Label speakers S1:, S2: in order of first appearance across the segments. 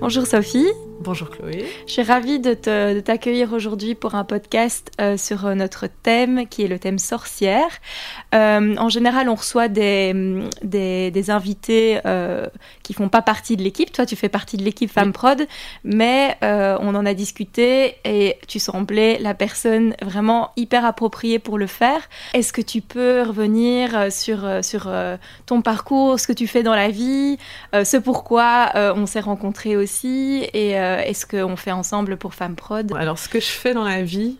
S1: Bonjour Sophie.
S2: Bonjour Chloé.
S1: Je suis ravie de, t'accueillir aujourd'hui pour un podcast euh, sur euh, notre thème qui est le thème sorcière. Euh, en général, on reçoit des, des, invités qui font pas partie de l'équipe. Toi, tu fais partie de l'équipe Femme Prod, mais on en a discuté et tu semblais la personne vraiment hyper appropriée pour le faire. Est-ce que tu peux revenir sur, sur ton parcours, ce que tu fais dans la vie, ce pourquoi on s'est rencontrés aussi et euh, est-ce qu'on fait ensemble pour Femme Prod?
S2: Alors, ce que je fais dans la vie,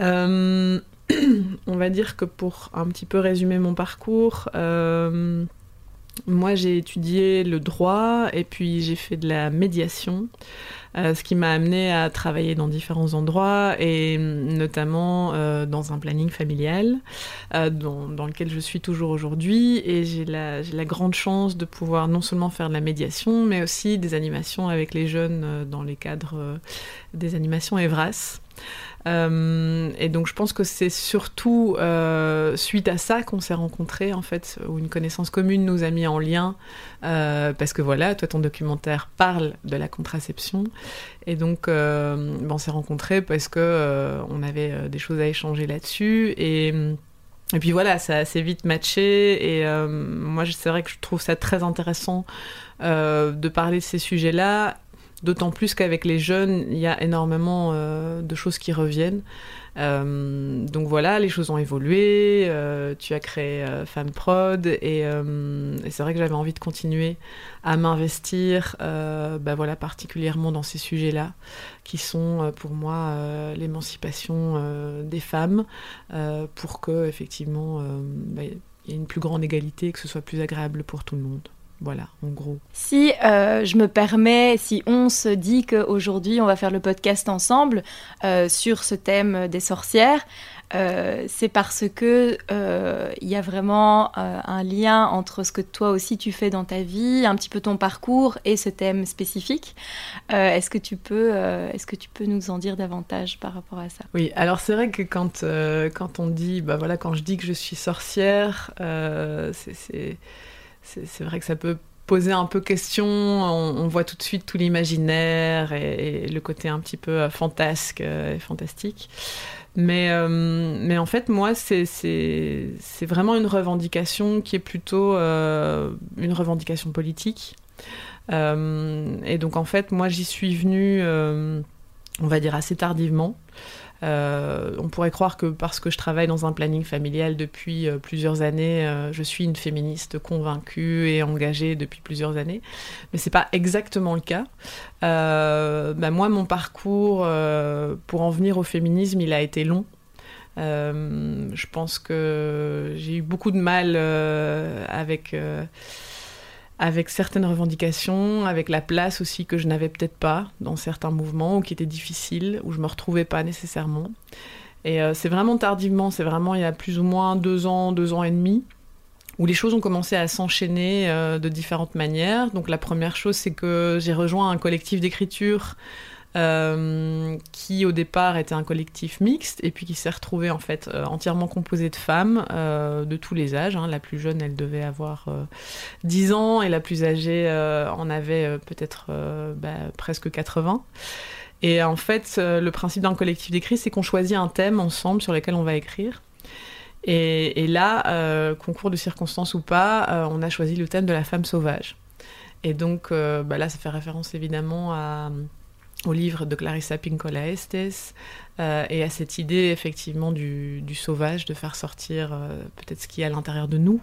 S2: euh, on va dire que pour un petit peu résumer mon parcours, euh, moi j'ai étudié le droit et puis j'ai fait de la médiation. ce qui m'a amené à travailler dans différents endroits et notamment dans un planning familial dans, dans, lequel je suis toujours aujourd'hui et j'ai la, la, grande chance de pouvoir non seulement faire de la médiation mais aussi des animations avec les jeunes dans les cadres des animations Evras. Euh, et donc je pense que c'est surtout euh, suite à ça qu'on s'est rencontrés en fait, où une connaissance commune nous a mis en lien, euh, parce que voilà, toi ton documentaire parle de la contraception, et donc on s'est rencontrés parce que on avait des choses à échanger là-dessus. Et puis voilà, ça assez vite matché. Et moi, c'est vrai que je trouve ça très intéressant de parler de ces sujets-là D'autant plus qu'avec les jeunes, il y a énormément euh, de choses qui reviennent. Euh, donc voilà, les choses ont évolué. Euh, tu as créé Femme Prod et, c'est vrai que j'avais envie de continuer à m'investir, bah voilà, particulièrement dans ces sujets-là, qui sont pour moi l'émancipation des femmes, pour que effectivement bah, il y ait une plus grande égalité et que ce soit plus agréable pour tout le monde. Voilà, en gros.
S1: Si euh, je me permets, si on se dit qu'aujourd'hui on va faire le podcast ensemble euh, sur ce thème des sorcières, euh, c'est parce que il y a vraiment un lien entre ce que toi aussi tu fais dans ta vie, un petit peu ton parcours et ce thème spécifique. est-ce que tu peux, est-ce que tu peux nous en dire davantage par rapport à ça?
S2: Oui, alors c'est vrai que quand quand on dit, bah voilà, quand je dis que je suis sorcière, c'est c'est vrai que ça peut poser un peu question. On, voit tout de suite tout l'imaginaire et, le côté un petit peu euh, fantasque euh, et fantastique. Mais, euh, mais en fait, moi, c'est vraiment une revendication qui est plutôt une revendication politique. et donc, en fait, moi, j'y suis venue, on va dire, assez tardivement. Euh, on pourrait croire que parce que je travaille dans un planning familial depuis euh, plusieurs années, euh, je suis une féministe convaincue et engagée depuis plusieurs années, mais c'est pas exactement le cas. Bah, moi, mon parcours pour en venir au féminisme, il a été long. je pense que j'ai eu beaucoup de mal avec avec certaines revendications, avec la place aussi que je n'avais peut-être pas dans certains mouvements, ou qui étaient difficiles, où je me retrouvais pas nécessairement. Et euh, c'est vraiment tardivement, c'est vraiment il y a plus ou moins deux ans, deux ans et demi, où les choses ont commencé à s'enchaîner euh, de différentes manières. Donc la première chose, c'est que j'ai rejoint un collectif d'écriture euh, qui au départ était un collectif mixte et puis qui s'est retrouvé en fait euh, entièrement composé de femmes euh, de tous les âges. Hein. La plus jeune, elle devait avoir 10 ans et la plus âgée en avait peut-être bah, presque 80. Et en fait, le principe d'un collectif d'écrit, c'est qu'on choisit un thème ensemble sur lequel on va écrire. Et, là, concours de circonstances ou pas, on a choisi le thème de la femme sauvage. Et donc bah là, ça fait référence évidemment à, au livre de Clarissa Pinkola Estes euh, et à cette idée effectivement du, sauvage, de faire sortir euh, peut-être ce qui est à l'intérieur de nous.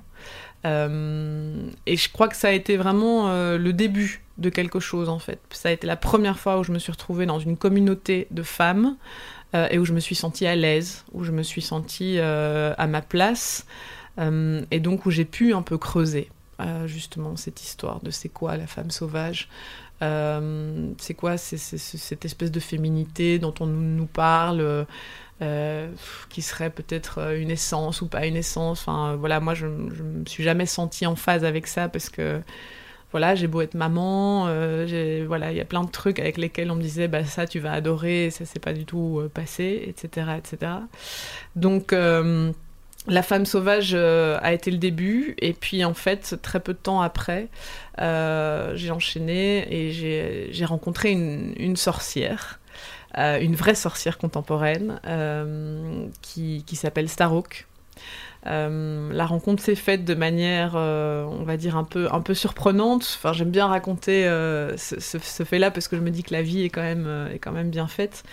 S2: Euh, et je crois que ça a été vraiment le début de quelque chose en fait. Ça a été la première fois où je me suis retrouvée dans une communauté de femmes et où je me suis sentie à l'aise, où je me suis sentie à ma place et donc où j'ai pu un peu creuser justement cette histoire de c'est quoi la femme sauvage, euh, c'est quoi c'est, cette espèce de féminité dont on nous parle euh, qui serait peut-être une essence ou pas une essence. Enfin, voilà, moi, je, je me suis jamais sentie en phase avec ça parce que voilà, j'ai beau être maman, euh, voilà, il y a plein de trucs avec lesquels on me disait, bah ça tu vas adorer, ça c'est pas du tout passé, etc., etc. Donc la femme sauvage euh, a été le début, et puis en fait, très peu de temps après, euh, j'ai enchaîné et j'ai rencontré une, sorcière, euh, une vraie sorcière contemporaine, qui, qui s'appelle Starhawk. la rencontre s'est faite de manière, on va dire, un peu, un peu surprenante. Enfin, j'aime bien raconter ce, ce fait-là parce que je me dis que la vie est quand même, est quand même bien faite.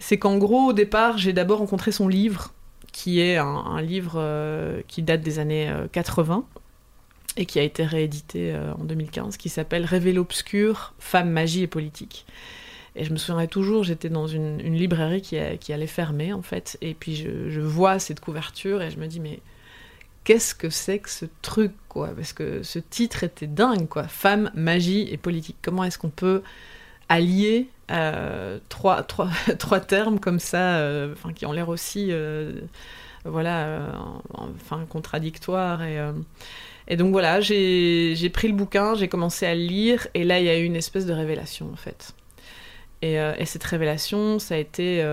S2: C'est qu'en gros, au départ, j'ai d'abord rencontré son livre qui est un, livre euh, qui date des années 80 euh, et qui a été réédité euh, en 2015, qui s'appelle Révél obscur, Femmes, magie et politique. Et je me souviendrai toujours, j'étais dans une, librairie qui, allait fermer, en fait, et puis je, vois cette couverture et je me dis, mais qu'est-ce que c'est que ce truc, quoi? Parce que ce titre était dingue, quoi. Femme, magie et politique. Comment est-ce qu'on peut allier euh, trois, trois, trois, termes comme ça, euh, qui ont l'air aussi euh, voilà, enfin, contradictoires. Et, donc voilà, j'ai pris le bouquin, j'ai commencé à le lire, et là, il y a eu une espèce de révélation, en fait. Et, et cette révélation, ça a été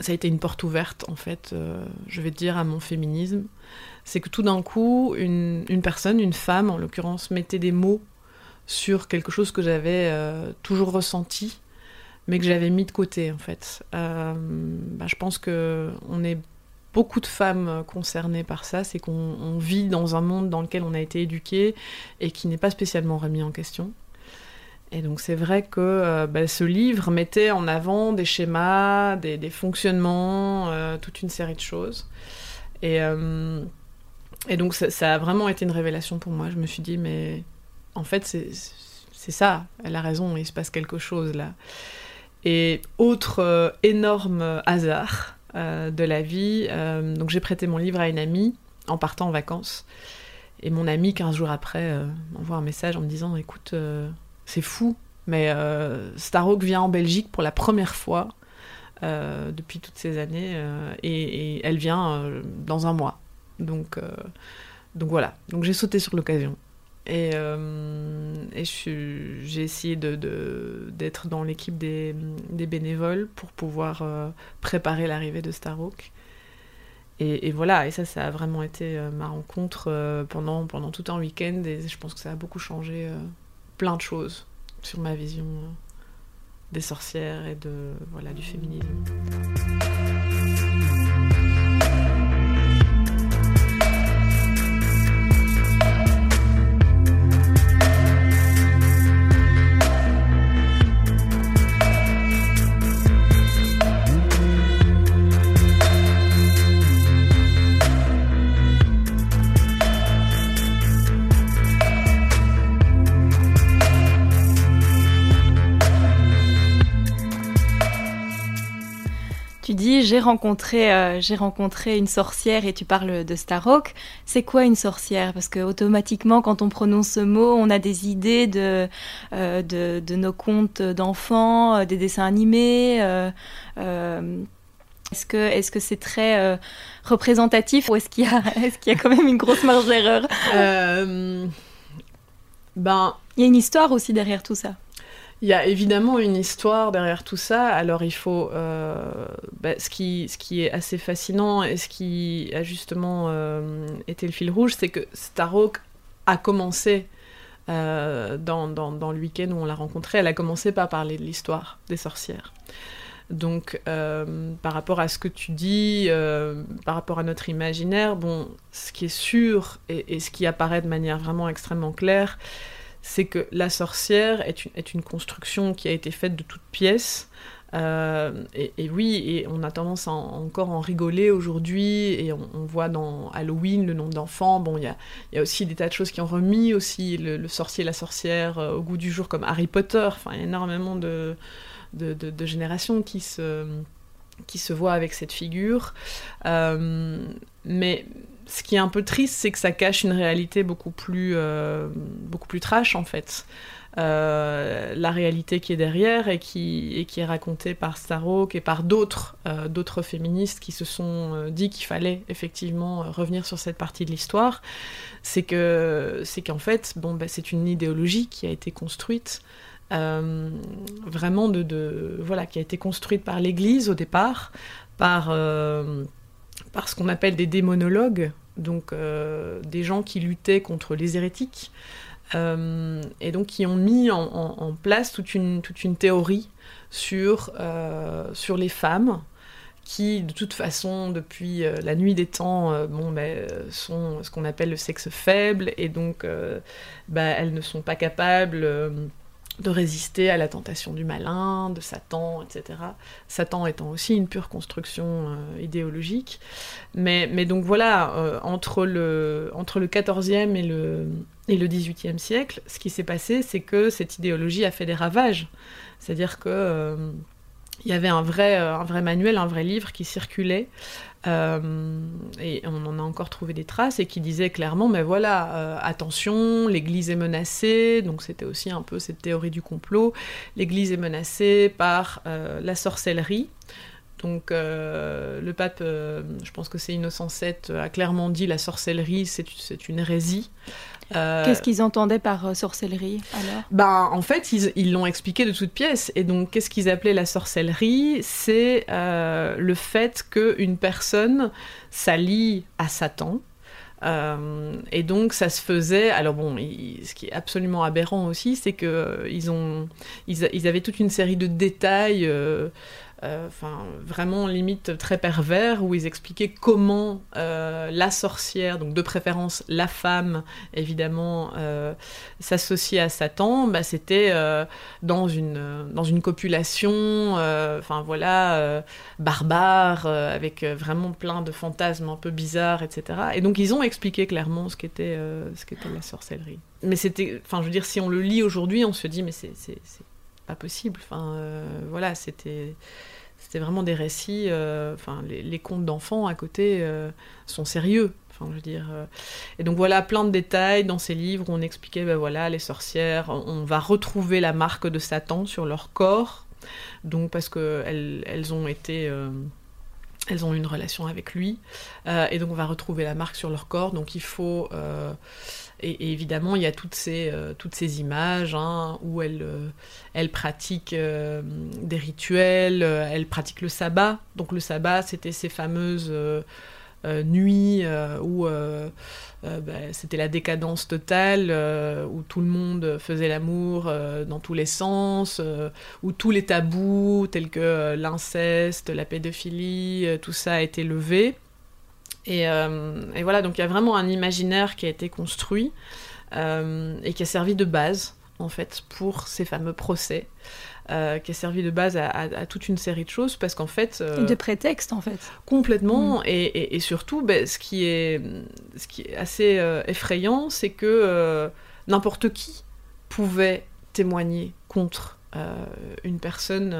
S2: ça a été une porte ouverte, en fait, je vais dire, à mon féminisme. C'est que tout d'un coup, une, une, personne, une femme en l'occurrence, mettait des mots sur quelque chose que j'avais euh, toujours ressenti, mais que j'avais mis de côté en fait. Euh, bah, je pense que on est beaucoup de femmes concernées par ça, c'est qu'on vit dans un monde dans lequel on a été éduqué et qui n'est pas spécialement remis en question. Et donc c'est vrai que euh, bah, ce livre mettait en avant des schémas, des, fonctionnements, toute une série de choses. Et, et donc ça, ça, a vraiment été une révélation pour moi. Je me suis dit, mais en fait, c'est ça, elle a raison, il se passe quelque chose là. Et autre euh, énorme hasard euh, de la vie, euh, donc j'ai prêté mon livre à une amie en partant en vacances. Et mon amie, 15 jours après, m'envoie un message en me disant Écoute, c'est fou, mais Starhawk vient en Belgique pour la première fois depuis toutes ces années, et, et, elle vient dans un mois. Donc, donc voilà, donc j'ai sauté sur l'occasion. Et, euh, j'ai essayé d'être de, dans l'équipe des, bénévoles pour pouvoir euh, préparer l'arrivée de Starhawk. Et, et, voilà, et ça, ça a vraiment été euh, ma rencontre pendant, pendant tout un week-end. Et je pense que ça a beaucoup changé plein de choses sur ma vision des sorcières et de, voilà, du féminisme.
S1: J'ai rencontré, euh, j'ai rencontré une sorcière et tu parles de Starhawk. C'est quoi une sorcière? Parce que automatiquement, quand on prononce ce mot, on a des idées de, euh, de, nos contes d'enfants, euh, des dessins animés. est-ce que est-ce que c'est très représentatif ou est-ce qu'il y a est-ce qu'il y a quand même une grosse marge d'erreur?
S2: Ben,
S1: il y a une histoire aussi derrière tout ça.
S2: Il y a évidemment une histoire derrière tout ça. Alors il faut, euh, bah, ce, qui, ce qui est assez fascinant et ce qui a justement euh, été le fil rouge, c'est que Starhawk a commencé euh, dans, dans, le week-end où on l'a rencontrée, elle a commencé par parler de l'histoire des sorcières. Donc, par rapport à ce que tu dis, par rapport à notre imaginaire, bon, ce qui est sûr et ce qui apparaît de manière vraiment extrêmement claire, c'est que la sorcière est une, construction qui a été faite de toutes pièces. Euh, et, oui, et on a tendance à encore en rigoler aujourd'hui, et on, voit dans Halloween le nom d'enfant. Bon, il y a, aussi des tas de choses qui ont remis aussi le, sorcier et la sorcière euh, au goût du jour, comme Harry Potter. Enfin, il y a énormément de, générations qui se, qui se voient avec cette figure. Euh, mais ce qui est un peu triste, c'est que ça cache une réalité beaucoup plus, euh, beaucoup plus trash en fait. Euh, la réalité qui est derrière et qui, et qui est racontée par Starhawk et par d'autres euh, d'autres féministes qui se sont dit qu'il fallait effectivement revenir sur cette partie de l'histoire, c'est que c'est qu'en fait bon bah, c'est une idéologie qui a été construite vraiment de, de, voilà qui a été construite par l'Église au départ par par ce qu'on appelle des démonologues, donc des gens qui luttaient contre les hérétiques, et donc qui ont mis en, place toute une, théorie sur, sur les femmes, qui, de toute façon, depuis euh, la nuit des temps, euh, ben, sont ce qu'on appelle le sexe faible, et donc bah, elles ne sont pas capables de résister à la tentation du malin, de Satan, etc. Satan étant aussi une pure construction idéologique. Mais, donc voilà, entre, le, entre le 14e et le, et le 18e siècle, ce qui s'est passé, c'est que cette idéologie a fait des ravages. C'est-à-dire que il y avait un vrai, euh, un vrai manuel, un vrai livre qui circulait. Euh, et on en a encore trouvé des traces et qui disait clairement, mais voilà, euh, attention, l'Église est menacée, donc c'était aussi un peu cette théorie du complot, l'Église est menacée par la sorcellerie. Donc le pape, je pense que c'est Innocent VII, a clairement dit la sorcellerie, c'est une hérésie.
S1: Euh, qu'est-ce qu'ils entendaient par euh, sorcellerie alors?
S2: Ben, En fait, ils l'ont expliqué de toutes pièces. Et donc, qu'est-ce qu'ils appelaient la sorcellerie? C'est euh, le fait qu'une personne s'allie à Satan. et donc ça se faisait. Alors bon, ce qui est absolument aberrant aussi, c'est que ils ont, ils, avaient toute une série de détails euh, enfin vraiment limite très pervers, où ils expliquaient comment euh, la sorcière, donc de préférence la femme, évidemment, euh, s'associait à Satan, bah, c'était dans, une, dans une copulation, enfin voilà, barbare, avec vraiment plein de fantasmes un peu bizarres, etc. Et donc ils ont expliqué clairement ce qu'était ce qu'était la sorcellerie. Mais c'était, enfin je veux dire, si on le lit aujourd'hui, on se dit mais c'est pas possible. Enfin, voilà, c'était c'était vraiment des récits. Euh, enfin, les, contes d'enfants à côté euh, sont sérieux. Enfin, je veux dire. Euh. Et donc voilà, plein de détails dans ces livres où on expliquait, ben voilà, les sorcières, on va retrouver la marque de Satan sur leur corps. Donc parce que elles, ont été elles ont une relation avec lui, et donc on va retrouver la marque sur leur corps, donc il faut, et, évidemment, il y a toutes ces, euh, toutes ces images hein, où elle, euh, elle pratique euh, des rituels, elle pratique le sabbat. Donc le sabbat, c'était ces fameuses nuits où bah, c'était la décadence totale, où tout le monde faisait l'amour dans tous les sens, où tous les tabous tels que l'inceste, la pédophilie, tout ça a été levé. Euh, et, voilà, donc il y a vraiment un imaginaire qui a été construit euh, et qui a servi de base, en fait, pour ces fameux procès. Euh, qui a servi de base à, toute une série de choses parce qu'en fait
S1: de prétexte en fait
S2: complètement mm. et, surtout ben, ce qui est ce qui est assez effrayant c'est que n'importe qui pouvait témoigner contre une personne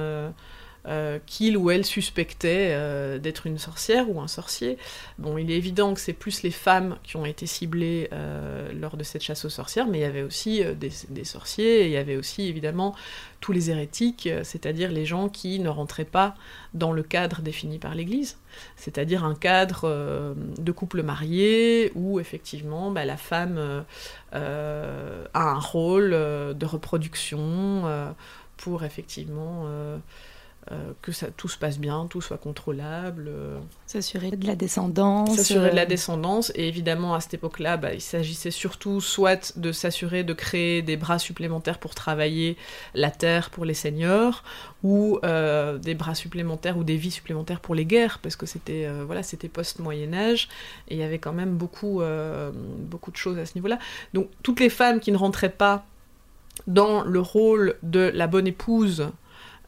S2: euh, qu'il ou elle suspectait euh, d'être une sorcière ou un sorcier. Bon, il est évident que c'est plus les femmes qui ont été ciblées euh, lors de cette chasse aux sorcières, mais il y avait aussi des, sorciers, il y avait aussi évidemment tous les hérétiques, c'est-à-dire les gens qui ne rentraient pas dans le cadre défini par l'Église, c'est-à-dire un cadre de couple marié où effectivement bah, la femme a un rôle de reproduction pour effectivement que ça, tout se passe bien, tout soit contrôlable. Euh.
S1: S'assurer de la descendance.
S2: S'assurer de la euh. descendance. Et évidemment, à cette époque-là, bah, il s'agissait surtout soit de s'assurer de créer des bras supplémentaires pour travailler la terre pour les seigneurs, ou des bras supplémentaires ou des vies supplémentaires pour les guerres, parce que c'était voilà, c'était post-Moyen-Âge, et il y avait quand même beaucoup, beaucoup de choses à ce niveau-là. Donc toutes les femmes qui ne rentraient pas dans le rôle de la bonne épouse, euh,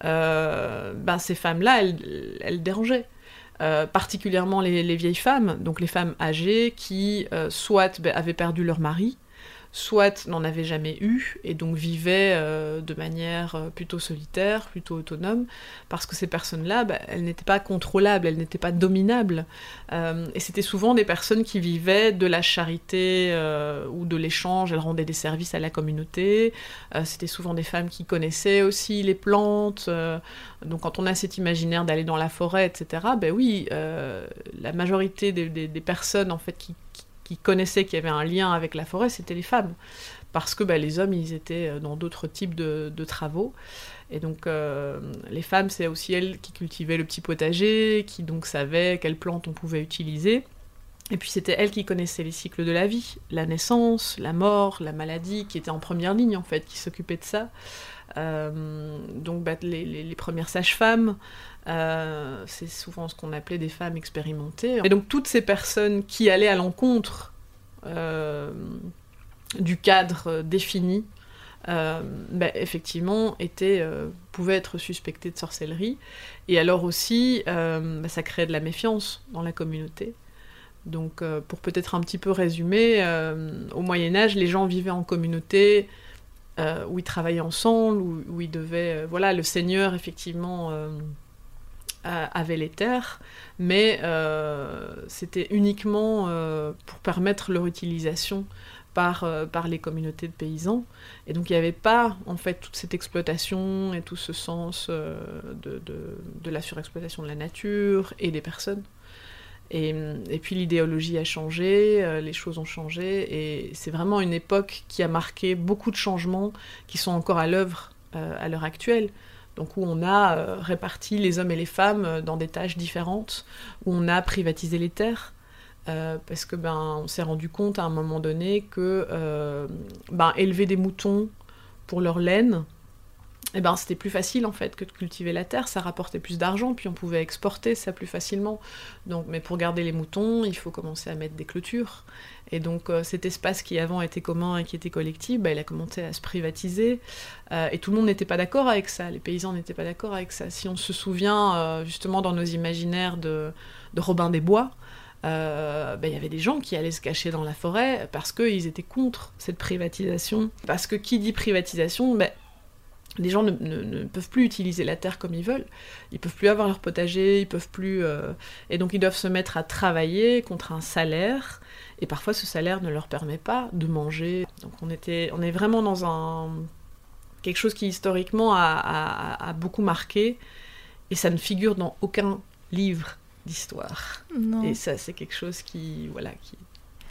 S2: ben ces femmes-là, elles, dérangeaient. Euh, particulièrement les, les, vieilles femmes, donc les femmes âgées qui euh, soit ben, avaient perdu leur mari, soit n'en avait jamais eu et donc vivait euh, de manière euh, plutôt solitaire, plutôt autonome, parce que ces personnes-là, bah, elles n'étaient pas contrôlables, elles n'étaient pas dominables. Euh, et c'était souvent des personnes qui vivaient de la charité ou de l'échange, elles rendaient des services à la communauté. c'était souvent des femmes qui connaissaient aussi les plantes. donc quand on a cet imaginaire d'aller dans la forêt, etc., ben oui, la majorité des, des, des personnes en fait qui connaissaient qu'il y avait un lien avec la forêt, c'était les femmes. parce que bah, les hommes, ils étaient dans d'autres types de, travaux. Et donc, les femmes, c'est aussi elles qui cultivaient le petit potager, qui donc savaient quelles plantes on pouvait utiliser. Et puis c'était elles qui connaissaient les cycles de la vie, la naissance, la mort, la maladie, qui étaient en première ligne en fait, qui s'occupaient de ça. Euh, donc bah, les, premières sages-femmes, euh, c'est souvent ce qu'on appelait des femmes expérimentées. Et donc toutes ces personnes qui allaient à l'encontre euh, du cadre défini, bah, effectivement, étaient, pouvaient être suspectées de sorcellerie. Et alors aussi, bah, ça créait de la méfiance dans la communauté. Donc, pour peut-être un petit peu résumer, au Moyen Âge, les gens vivaient en communauté, euh, où ils travaillaient ensemble, où, ils devaient... Euh, voilà, le Seigneur, effectivement, euh, avait les terres, mais c'était uniquement pour permettre leur utilisation par, par les communautés de paysans. Et donc il n'y avait pas, en fait, toute cette exploitation et tout ce sens de, de, de la surexploitation de la nature et des personnes. Et, puis l'idéologie a changé, euh, les choses ont changé, et c'est vraiment une époque qui a marqué beaucoup de changements qui sont encore à l'œuvre euh, à l'heure actuelle. Donc où on a euh, réparti les hommes et les femmes dans des tâches différentes, où on a privatisé les terres, parce que ben on s'est rendu compte à un moment donné que ben, élever des moutons pour leur laine, eh ben, c'était plus facile en fait que de cultiver la terre, ça rapportait plus d'argent, puis on pouvait exporter ça plus facilement. Donc, mais pour garder les moutons, il faut commencer à mettre des clôtures. Et donc euh, cet espace qui avant était commun et qui était collectif, bah, il a commencé à se privatiser. Euh, et tout le monde n'était pas d'accord avec ça, les paysans n'étaient pas d'accord avec ça. Si on se souvient euh, justement dans nos imaginaires de, Robin des Bois, bah, il y avait des gens qui allaient se cacher dans la forêt parce qu'ils étaient contre cette privatisation. Parce que qui dit privatisation, bah, les gens ne, peuvent plus utiliser la terre comme ils veulent. Ils peuvent plus avoir leur potager, ils peuvent plus. Euh, et donc ils doivent se mettre à travailler contre un salaire. Et parfois ce salaire ne leur permet pas de manger. Donc on, était, on est vraiment dans un quelque chose qui historiquement a, beaucoup marqué. Et ça ne figure dans aucun livre d'histoire. Et ça, c'est quelque chose qui, voilà, qui,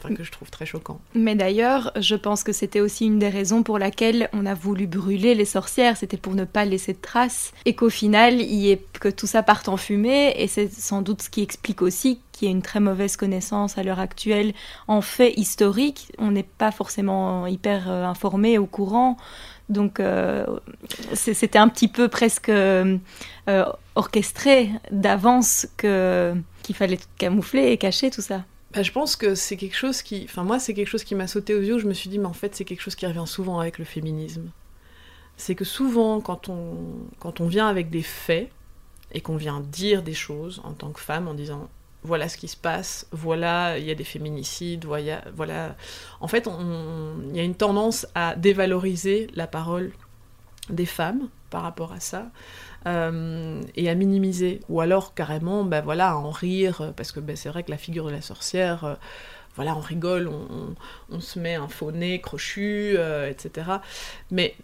S2: que je trouve très choquant.
S1: Mais d'ailleurs, je pense que c'était aussi une des raisons pour laquelle on a voulu brûler les sorcières, c'était pour ne pas laisser de traces, et qu'au final, il y que tout ça parte en fumée, et c'est sans doute ce qui explique aussi qu'il y ait une très mauvaise connaissance à l'heure actuelle en fait historique. On n'est pas forcément hyper euh, informé, au courant. Donc euh, c'était un petit peu presque euh, orchestré d'avance qu'il fallait camoufler et cacher tout ça.
S2: Bah, je pense que c'est quelque chose qui. Enfin, moi, c'est quelque chose qui m'a sauté aux yeux. je me suis dit, mais en fait, c'est quelque chose qui revient souvent avec le féminisme. C'est que souvent, quand on, vient avec des faits et qu'on vient dire des choses en tant que femme en disant voilà ce qui se passe, voilà, il y a des féminicides, voilà. voilà. En fait, il y a une tendance à dévaloriser la parole des femmes par rapport à ça. Euh, et à minimiser, ou alors carrément, ben voilà, à en rire, parce que ben, c'est vrai que la figure de la sorcière, euh, voilà, on rigole, on, se met un faux nez crochu, euh, etc. Mais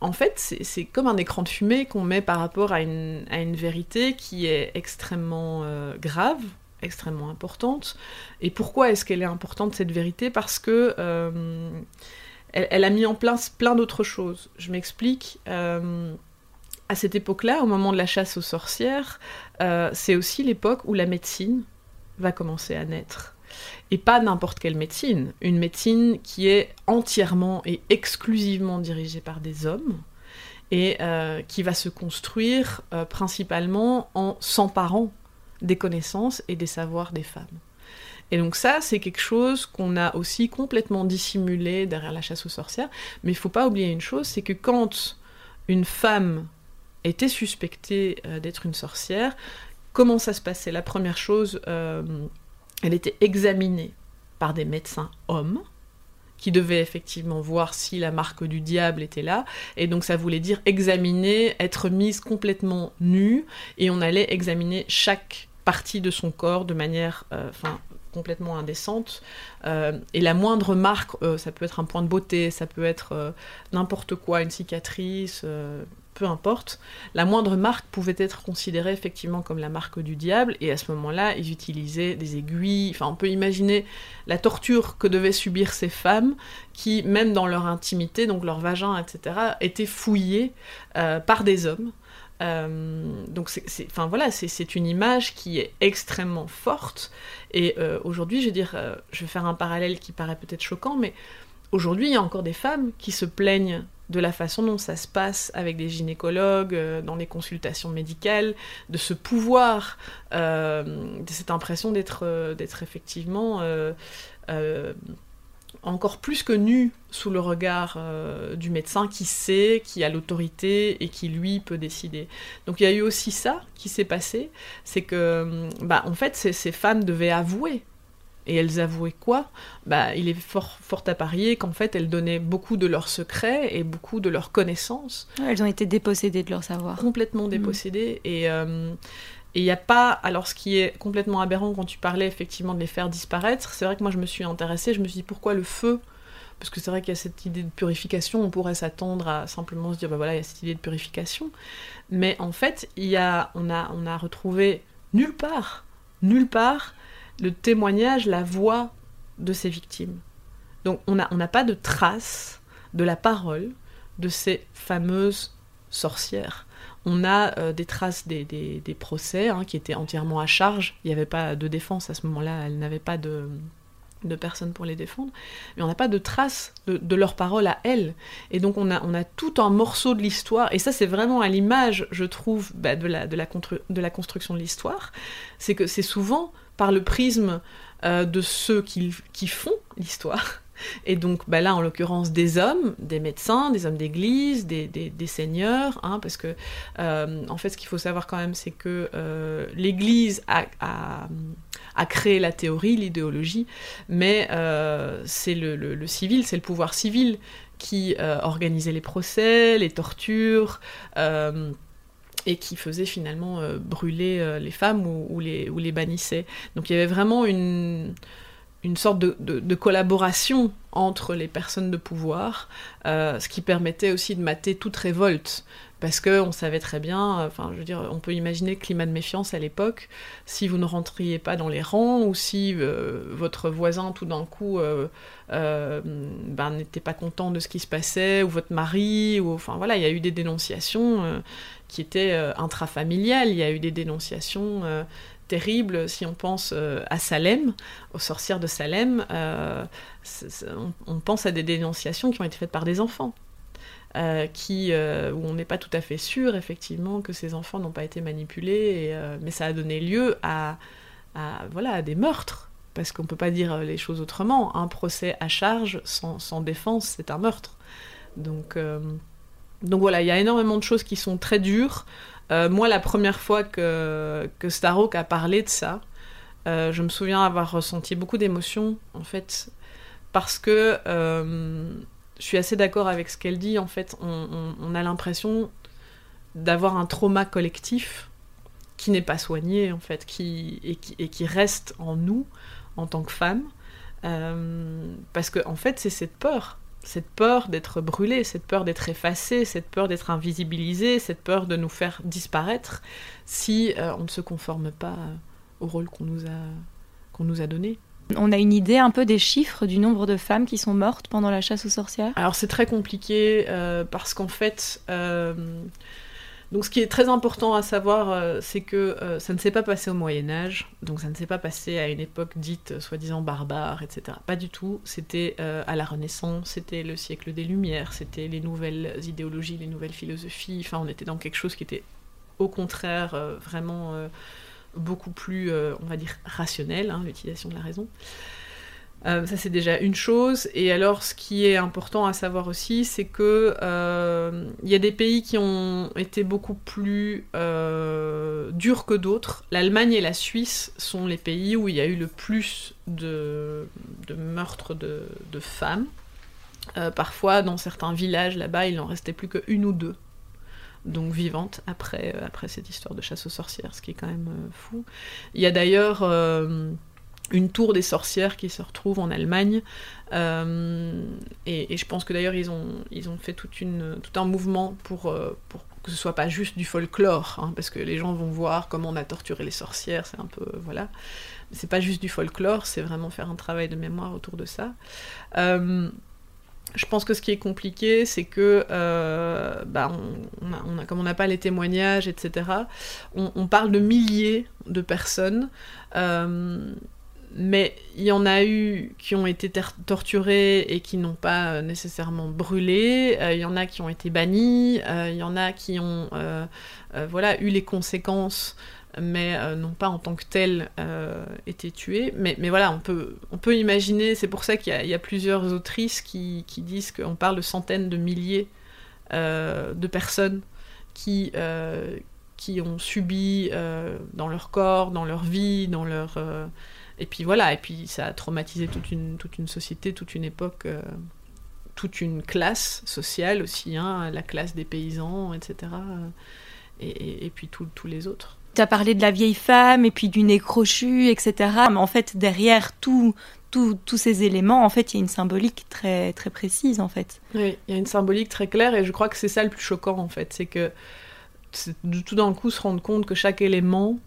S2: en fait, c'est comme un écran de fumée qu'on met par rapport à une, à une vérité qui est extrêmement grave, extrêmement importante. Et pourquoi est-ce qu'elle est importante, cette vérité? Parce que elle, a mis en place plein d'autres choses. Je m'explique à cette époque-là, au moment de la chasse aux sorcières, euh, c'est aussi l'époque où la médecine va commencer à naître. Et pas n'importe quelle médecine, une médecine qui est entièrement et exclusivement dirigée par des hommes et euh, qui va se construire euh, principalement en s'emparant des connaissances et des savoirs des femmes. Et donc ça, c'est quelque chose qu'on a aussi complètement dissimulé derrière la chasse aux sorcières. Mais il faut pas oublier une chose, c'est que quand une femme était suspectée euh, d'être une sorcière. Comment ça se passait? La première chose, euh, elle était examinée par des médecins hommes qui devaient effectivement voir si la marque du diable était là. Et donc ça voulait dire examiner, être mise complètement nue, et on allait examiner chaque partie de son corps de manière euh, complètement indécente. et la moindre marque, ça peut être un point de beauté, ça peut être n'importe quoi, une cicatrice, peu importe, la moindre marque pouvait être considérée effectivement comme la marque du diable, et à ce moment-là, ils utilisaient des aiguilles, enfin on peut imaginer la torture que devaient subir ces femmes qui, même dans leur intimité, donc leur vagin, etc., étaient fouillées euh, par des hommes. Euh, donc c'est, enfin voilà, c'est, une image qui est extrêmement forte. Et euh, aujourd'hui, je veux dire, je vais faire un parallèle qui paraît peut-être choquant, mais aujourd'hui, il y a encore des femmes qui se plaignent de la façon dont ça se passe avec des gynécologues, euh, dans les consultations médicales, de ce pouvoir, euh, de cette impression d'être euh, effectivement encore plus que nu sous le regard du médecin qui sait, qui a l'autorité et qui lui peut décider. Donc il y a eu aussi ça qui s'est passé, c'est que bah, en fait ces femmes devaient avouer et elles avouaient quoi? Bah, Il est fort, fort à parier qu'en fait, elles donnaient beaucoup de leurs secrets et beaucoup de leurs connaissances.
S1: elles ont été dépossédées de leur savoir.
S2: Complètement mm. dépossédées. Et euh, il n'y a pas. Alors, ce qui est complètement aberrant quand tu parlais effectivement de les faire disparaître, c'est vrai que moi, je me suis intéressée. Je me suis dit pourquoi le feu? Parce que c'est vrai qu'il y a cette idée de purification, on pourrait s'attendre à simplement se dire, bah voilà, il y a cette idée de purification. Mais en fait, il y a, on, a, on a retrouvé nulle part, nulle part, le témoignage, la voix de ces victimes. Donc on n'a on pas de traces de la parole de ces fameuses sorcières. On a euh, des traces des, des, procès hein, qui étaient entièrement à charge. Il n'y avait pas de défense à ce moment-là, elles n'avaient pas de, de personnes pour les défendre, mais on n'a pas de traces de, leur parole à elles. Et donc on a, on a tout un morceau de l'histoire, et ça c'est vraiment à l'image, je trouve, bah, de, la, de, la de la construction de l'histoire, c'est que c'est souvent par le prisme euh, de ceux qui, font l'histoire. Et donc bah là, en l'occurrence, des hommes, des médecins, des hommes d'église, des, seigneurs, hein, parce que euh, en fait, ce qu'il faut savoir quand même, c'est que euh, l'Église a, a, créé la théorie, l'idéologie, mais c'est le, civil, c'est le pouvoir civil qui organisait les procès, les tortures et qui faisait finalement euh, brûler euh, les femmes ou, les, bannissait. Donc il y avait vraiment une, une sorte de, de, collaboration entre les personnes de pouvoir, euh, ce qui permettait aussi de mater toute révolte. Parce qu'on savait très bien, enfin, je veux dire, on peut imaginer le climat de méfiance à l'époque, si vous ne rentriez pas dans les rangs, ou si votre voisin, tout d'un coup, ben, n'était pas content de ce qui se passait, ou votre mari, ou enfin voilà, il y a eu des dénonciations qui était euh, intrafamilial. Il y a eu des dénonciations euh, terribles. Si on pense euh, à Salem, aux sorcières de Salem, on, pense à des dénonciations qui ont été faites par des enfants. Qui, où on n'est pas tout à fait sûr, effectivement, que ces enfants n'ont pas été manipulés, mais ça a donné lieu à, voilà, à des meurtres, parce qu'on ne peut pas dire les choses autrement. Un procès à charge sans, défense, c'est un meurtre. Donc, donc voilà, il y a énormément de choses qui sont très dures. Euh, moi, la première fois que, que Starhawk a parlé de ça, euh, je me souviens avoir ressenti beaucoup d'émotions, en fait, parce que euh, je suis assez d'accord avec ce qu'elle dit. En fait, on, a l'impression d'avoir un trauma collectif qui n'est pas soigné, en fait, qui, et, qui, reste en nous, en tant que femmes. parce que, en fait, c'est cette peur cette peur d'être brûlé, cette peur d'être effacé, cette peur d'être invisibilisé, cette peur de nous faire disparaître si euh, on ne se conforme pas au rôle qu'on nous a donné.
S1: On a une idée un peu des chiffres du nombre de femmes qui sont mortes pendant la chasse aux sorcières?
S2: Alors c'est très compliqué euh, parce qu'en fait, euh, donc ce qui est très important à savoir, euh, c'est que ça ne s'est pas passé au Moyen Âge, donc ça ne s'est pas passé à une époque dite soi-disant barbare, etc. Pas du tout, c'était à la Renaissance, c'était le siècle des Lumières, c'était les nouvelles idéologies, les nouvelles philosophies, enfin on était dans quelque chose qui était au contraire vraiment beaucoup plus, on va dire, rationnel, hein, l'utilisation de la raison. Euh, ça c'est déjà une chose. Et alors ce qui est important à savoir aussi, c'est que euh, il y a des pays qui ont été beaucoup plus euh, durs que d'autres. L'Allemagne et la Suisse sont les pays où il y a eu le plus de, meurtres de, femmes. parfois, dans certains villages là-bas, il n'en restait plus qu'une ou deux donc vivantes après, après cette histoire de chasse aux sorcières, ce qui est quand même fou. Il y a d'ailleurs une tour des sorcières qui se retrouve en Allemagne. et, je pense que d'ailleurs, ils ont, fait tout un mouvement pour, pour que ce soit pas juste du folklore, hein, parce que les gens vont voir comment on a torturé les sorcières, c'est un peu. Voilà. C'est pas juste du folklore, c'est vraiment faire un travail de mémoire autour de ça. Je pense que ce qui est compliqué, c'est que, euh, bah, on, a, comme on n'a pas les témoignages, etc., on, parle de milliers de personnes, euh, mais il y en a eu qui ont été torturées et qui n'ont pas nécessairement brûlé, euh, il y en a qui ont été bannis, il y en a qui ont voilà, eu les conséquences mais euh, n'ont pas en tant que tels euh, été tués. Mais, mais, voilà, on peut, on peut imaginer, c'est pour ça qu'il y, a plusieurs autrices qui, qui disent qu'on parle de centaines de milliers euh, de personnes qui, qui ont subi dans leur corps, dans leur vie, dans leur... et puis voilà, et puis ça a traumatisé toute une, toute une société, toute une époque toute une classe sociale aussi, hein, la classe des paysans, etc. Et, et, puis tous les autres
S1: tu as parlé de la vieille femme et puis du nez crochu, etc. Mais en fait, derrière tous ces éléments, en fait, il y a une symbolique très, très précise, en fait.
S2: Oui, il y a une symbolique très claire et je crois que c'est ça le plus choquant, en fait. C'est que tout d'un coup se rendre compte que chaque élément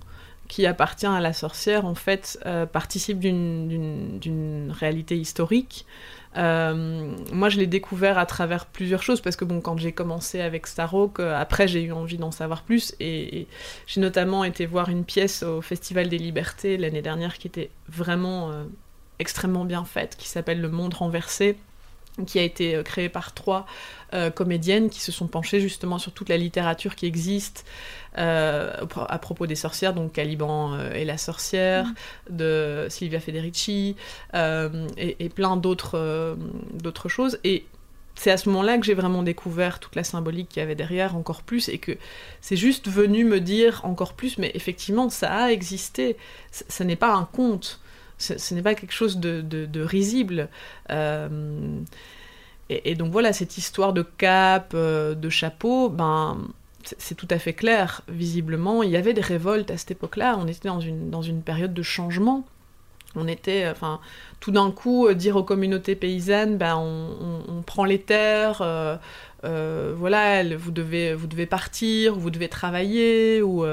S2: qui appartient à la sorcière, en fait, euh, participe d'une réalité historique. Euh, moi, je l'ai découvert à travers plusieurs choses parce que bon, quand j'ai commencé avec Starhawk, euh, après j'ai eu envie d'en savoir plus et, j'ai notamment été voir une pièce au Festival des Libertés l'année dernière qui était vraiment euh, extrêmement bien faite, qui s'appelle Le Monde renversé qui a été créée par trois comédiennes qui se sont penchées justement sur toute la littérature qui existe, euh, à propos des sorcières, donc Caliban euh, et la sorcière, mm. de Silvia Federici, euh, et, plein d'autres d'autres choses. Et c'est à ce moment-là que j'ai vraiment découvert toute la symbolique qu'il y avait derrière encore plus et que c'est juste venu me dire encore plus, mais effectivement, ça a existé. Ce n'est pas un conte, ce, n'est pas quelque chose de, risible. et, et, donc voilà, cette histoire de cape, de chapeau, ben c'est tout à fait clair. Visiblement, il y avait des révoltes à cette époque-là. On était dans une, dans une période de changement. On était, enfin, tout d'un coup, euh, dire aux communautés paysannes, ben, on, prend les terres, euh, euh, voilà, vous devez, vous devez partir, vous devez travailler, ou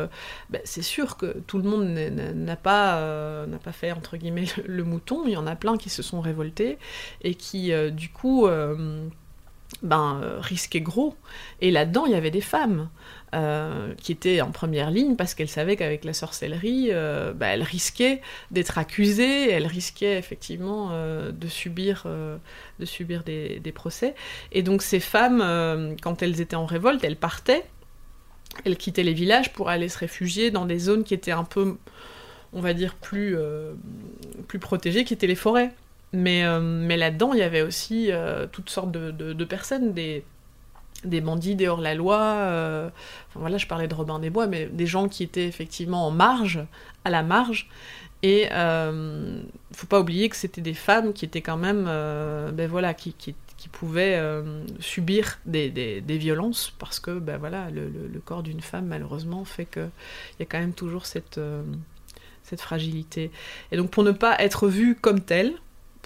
S2: ben, c'est sûr que tout le monde n'a pas, n'a pas fait entre guillemets le, mouton. Il y en a plein qui se sont révoltés et qui, du coup ben, euh, risquait gros. Et là-dedans, il y avait des femmes euh, qui étaient en première ligne parce qu'elles savaient qu'avec la sorcellerie, euh, ben, elles risquaient d'être accusées, elles risquaient effectivement de subir, de subir des, procès. Et donc ces femmes, quand elles étaient en révolte, elles partaient, elles quittaient les villages pour aller se réfugier dans des zones qui étaient un peu, on va dire, plus, plus protégées, qui étaient les forêts. Mais, euh, mais là-dedans, il y avait aussi euh, toutes sortes de, de, personnes, des, des bandits, des hors-la-loi. Euh, enfin voilà, je parlais de Robin des Bois, mais des gens qui étaient effectivement en marge, à la marge. Et il ne faut pas oublier que c'était des femmes qui étaient quand même, ben voilà, qui, qui, pouvaient subir des, des, des, violences parce que, ben voilà, le, le, corps d'une femme malheureusement fait qu'il y a quand même toujours cette, cette fragilité. Et donc pour ne pas être vue comme telle,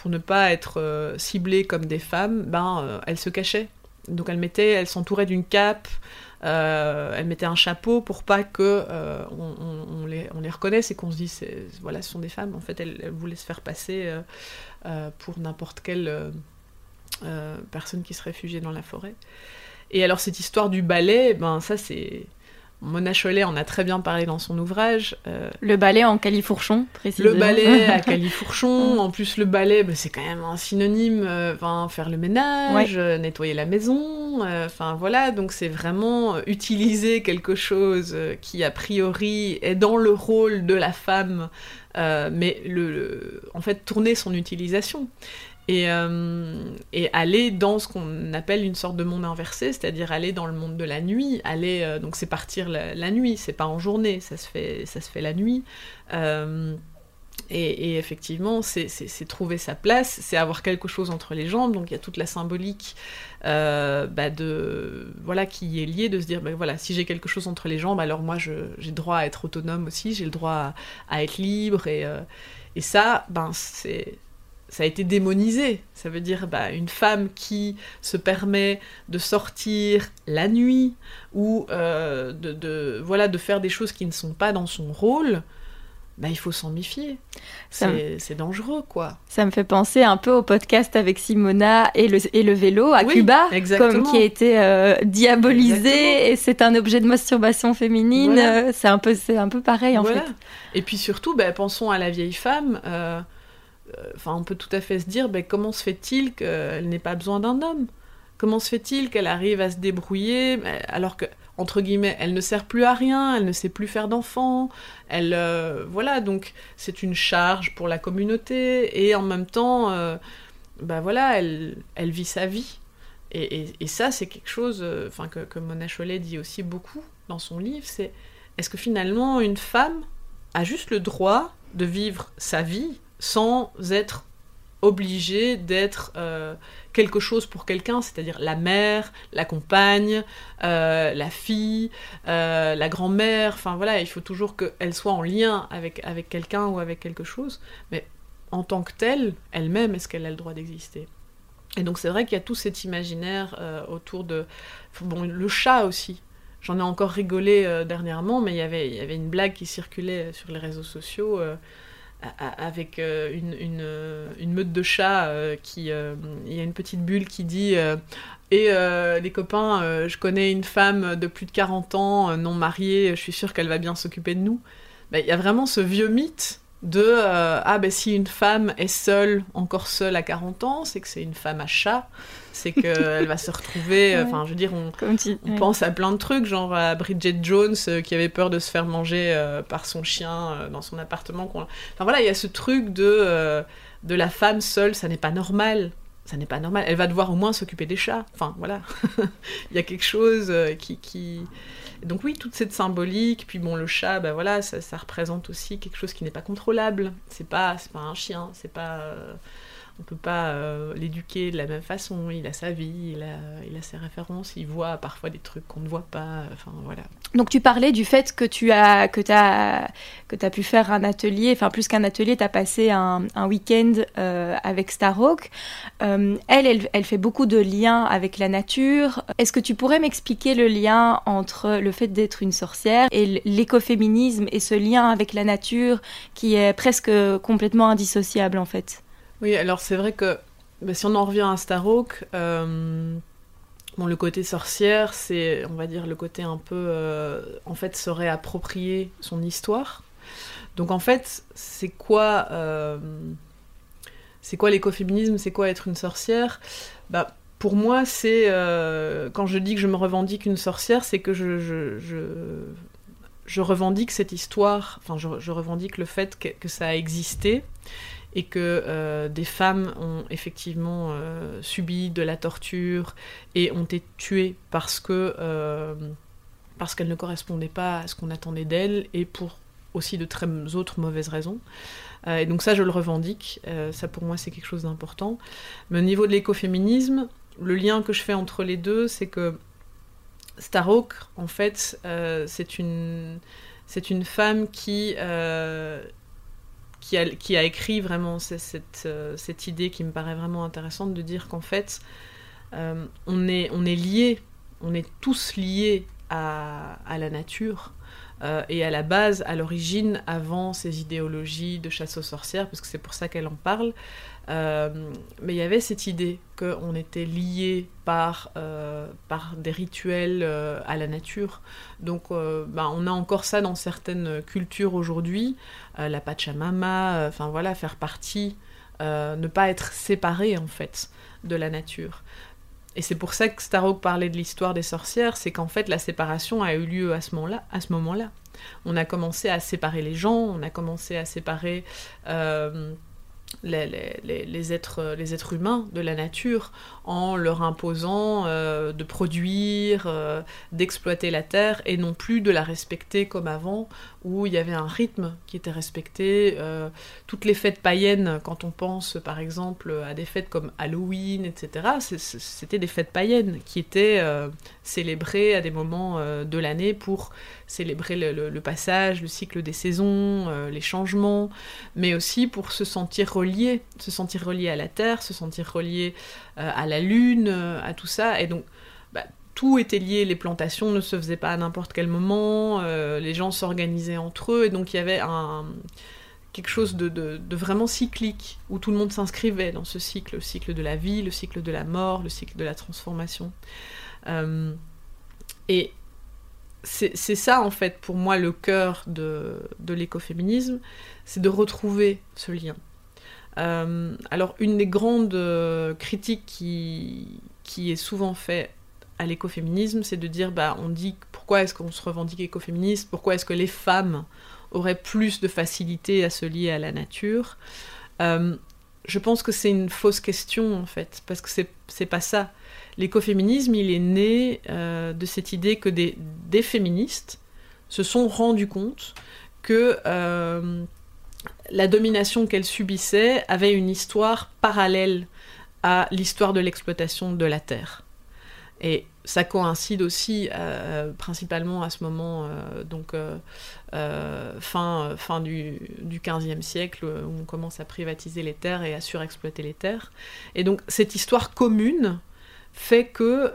S2: pour ne pas être euh, ciblées comme des femmes, ben, euh, elles se cachaient. Donc elles mettaient, elles s'entouraient d'une cape, euh, elles mettaient un chapeau pour pas que on, les, on, les, reconnaisse et qu'on se dise voilà ce sont des femmes. En fait elles, voulaient se faire passer pour n'importe quelle personne qui se réfugiait dans la forêt. Et alors cette histoire du ballet, ben ça c'est Mona Chollet en a très bien parlé dans son ouvrage.
S1: Euh, le ballet en califourchon, précisément.
S2: Le ballet à califourchon. en plus, le ballet, bah, c'est quand même un synonyme. Euh, faire le ménage, euh, nettoyer la maison. Enfin, voilà. Donc, c'est vraiment utiliser quelque chose qui, a priori, est dans le rôle de la femme, mais le, en fait, tourner son utilisation. Euh, et, aller dans ce qu'on appelle une sorte de monde inversé, c'est-à-dire aller dans le monde de la nuit, aller euh, donc c'est partir la, nuit, c'est pas en journée, ça se fait ça se fait la nuit. Euh, Et, effectivement, c'est trouver sa place, c'est avoir quelque chose entre les jambes. Donc il y a toute la symbolique bah, de voilà qui est liée de se dire ben voilà si j'ai quelque chose entre les jambes, alors moi j'ai droit à être autonome aussi, j'ai le droit à, être libre et, et ça ben c'est ça a été démonisé. Ça veut dire bah, une femme qui se permet de sortir la nuit ou euh, de, de, voilà, de faire des choses qui ne sont pas dans son rôle bah, il faut s'en méfier. C'est dangereux, quoi.
S1: Ça me fait penser un peu au podcast avec Simona et le, et le vélo à Cuba, comme qui a été euh, diabolisé et c'est un objet de masturbation féminine. Euh, c'est un peu, un peu pareil en fait.
S2: Et puis surtout, bah, pensons à la vieille femme. Euh, enfin, on peut tout à fait se dire, bah, comment se fait-il qu'elle n'ait pas besoin d'un homme? Comment se fait-il qu'elle arrive à se débrouiller alors que entre guillemets, elle ne sert plus à rien, elle ne sait plus faire d'enfants, elle, euh, voilà, donc c'est une charge pour la communauté, et en même temps, euh, bah voilà, elle, vit sa vie. Et, ça, c'est quelque chose euh, que, que Mona Chollet dit aussi beaucoup dans son livre, c'est est-ce que finalement une femme a juste le droit de vivre sa vie sans être obligée d'être quelque chose pour quelqu'un, c'est-à-dire la mère, la compagne, euh, la fille, euh, la grand-mère, enfin voilà, il faut toujours qu'elle soit en lien avec, quelqu'un ou avec quelque chose, mais en tant que telle, elle-même, est-ce qu'elle a le droit d'exister? Et donc c'est vrai qu'il y a tout cet imaginaire euh, autour de... Bon, le chat aussi. J'en ai encore rigolé dernièrement, mais il y avait une blague qui circulait sur les réseaux sociaux avec euh, une, euh, une, meute de chats euh, qui il y a une petite bulle qui dit et les copains je connais une femme de plus de 40 ans non mariée je suis sûre qu'elle va bien s'occuper de nous. Ben, il y a vraiment ce vieux mythe de ah ben si une femme est seule encore seule à 40 ans c'est que c'est une femme à chat c'est qu'elle va se retrouver. Enfin, je veux dire, on, pense à plein de trucs, genre à Bridget Jones euh, qui avait peur de se faire manger euh, par son chien euh, dans son appartement. Enfin voilà, il y a ce truc de, de la femme seule, ça n'est pas normal. Ça n'est pas normal. Elle va devoir au moins s'occuper des chats. Enfin voilà, il y a quelque chose qui, qui... Donc oui, toute cette symbolique, puis bon, le chat, ben voilà, ça, représente aussi quelque chose qui n'est pas contrôlable. C'est pas, c'est pas un chien, c'est pas on peut pas euh, l'éduquer de la même façon. Il a sa vie, il a, ses références, il voit parfois des trucs qu'on ne voit pas. Enfin voilà.
S1: Donc tu parlais du fait que tu as que que pu faire un atelier, enfin plus qu'un atelier, tu as passé un, week-end euh, avec Starhawk. Euh, elle, elle, fait beaucoup de liens avec la nature. Est-ce que tu pourrais m'expliquer le lien entre le fait d'être une sorcière et l'écoféminisme et ce lien avec la nature qui est presque complètement indissociable en fait?
S2: Oui, alors c'est vrai que bah, si on en revient à Starhawk, euh, le côté sorcière, c'est, on va dire, le côté un peu, euh, en fait, se réapproprier son histoire. Donc en fait, c'est quoi, euh, c'est quoi l'écoféminisme C'est quoi être une sorcière? Bah, Pour moi, c'est quand je dis que je me revendique une sorcière, c'est que je, je, je, revendique cette histoire, enfin je, revendique le fait que ça a existé et que euh, des femmes ont effectivement euh, subi de la torture et ont été tuées parce que euh, parce qu'elles ne correspondaient pas à ce qu'on attendait d'elles et pour aussi de très autres mauvaises raisons. et donc ça, je le revendique. ça, pour moi, c'est quelque chose d'important. Mais au niveau de l'écoféminisme, le lien que je fais entre les deux, c'est que Starhawk, en fait, c'est une c'est une femme qui qui a, écrit vraiment cette, euh, cette, idée qui me paraît vraiment intéressante de dire qu'en fait, euh, on, est, on liés, on est tous liés à, à la nature. Euh, et à la base, à l'origine, avant ces idéologies de chasse aux sorcières, parce que c'est pour ça qu'elle en parle, euh, mais il y avait cette idée qu'on était lié par, euh, par des rituels euh, à la nature. Donc bah, on a encore ça dans certaines cultures aujourd'hui. la Pachamama, enfin voilà, faire partie, ne pas être séparé en fait de la nature. Et c'est pour ça que Starhawk parlait de l'histoire des sorcières, c'est qu'en fait la séparation a eu lieu à ce moment-là. À ce moment-là. On a commencé à séparer les gens, on a commencé à séparer les, êtres, les êtres humains de la nature en leur imposant euh, de produire, euh, d'exploiter la terre et non plus de la respecter comme avant où il y avait un rythme qui était respecté. Euh, toutes les fêtes païennes, quand on pense par exemple à des fêtes comme Halloween, etc., c'était des fêtes païennes qui étaient célébrées à des moments de l'année pour célébrer le, passage, le cycle des saisons, les changements, mais aussi pour se sentir relié, se sentir relié à la terre, se sentir relié à la lune, à tout ça. Et donc, bah, tout était lié, les plantations ne se faisaient pas à n'importe quel moment, euh, les gens s'organisaient entre eux, et donc il y avait quelque chose de, vraiment cyclique, où tout le monde s'inscrivait dans ce cycle, le cycle de la vie, le cycle de la mort, le cycle de la transformation. Euh, et c'est ça, en fait, pour moi, le cœur de l'écoféminisme, c'est de retrouver ce lien. Euh, alors, une des grandes critiques qui, qui est souvent faite à l'écoféminisme, c'est de dire, bah, on dit pourquoi est-ce qu'on se revendique écoféministe, pourquoi est-ce que les femmes auraient plus de facilité à se lier à la nature? Euh, je pense que c'est une fausse question en fait, parce que c'est pas ça. L'écoféminisme, il est né euh, de cette idée que des, des, féministes se sont rendus compte que euh, la domination qu'elles subissaient avait une histoire parallèle à l'histoire de l'exploitation de la terre. Et ça coïncide aussi euh, principalement à ce moment, euh, donc euh, fin, du, du 15e siècle, où on commence à privatiser les terres et à surexploiter les terres. Et donc cette histoire commune fait que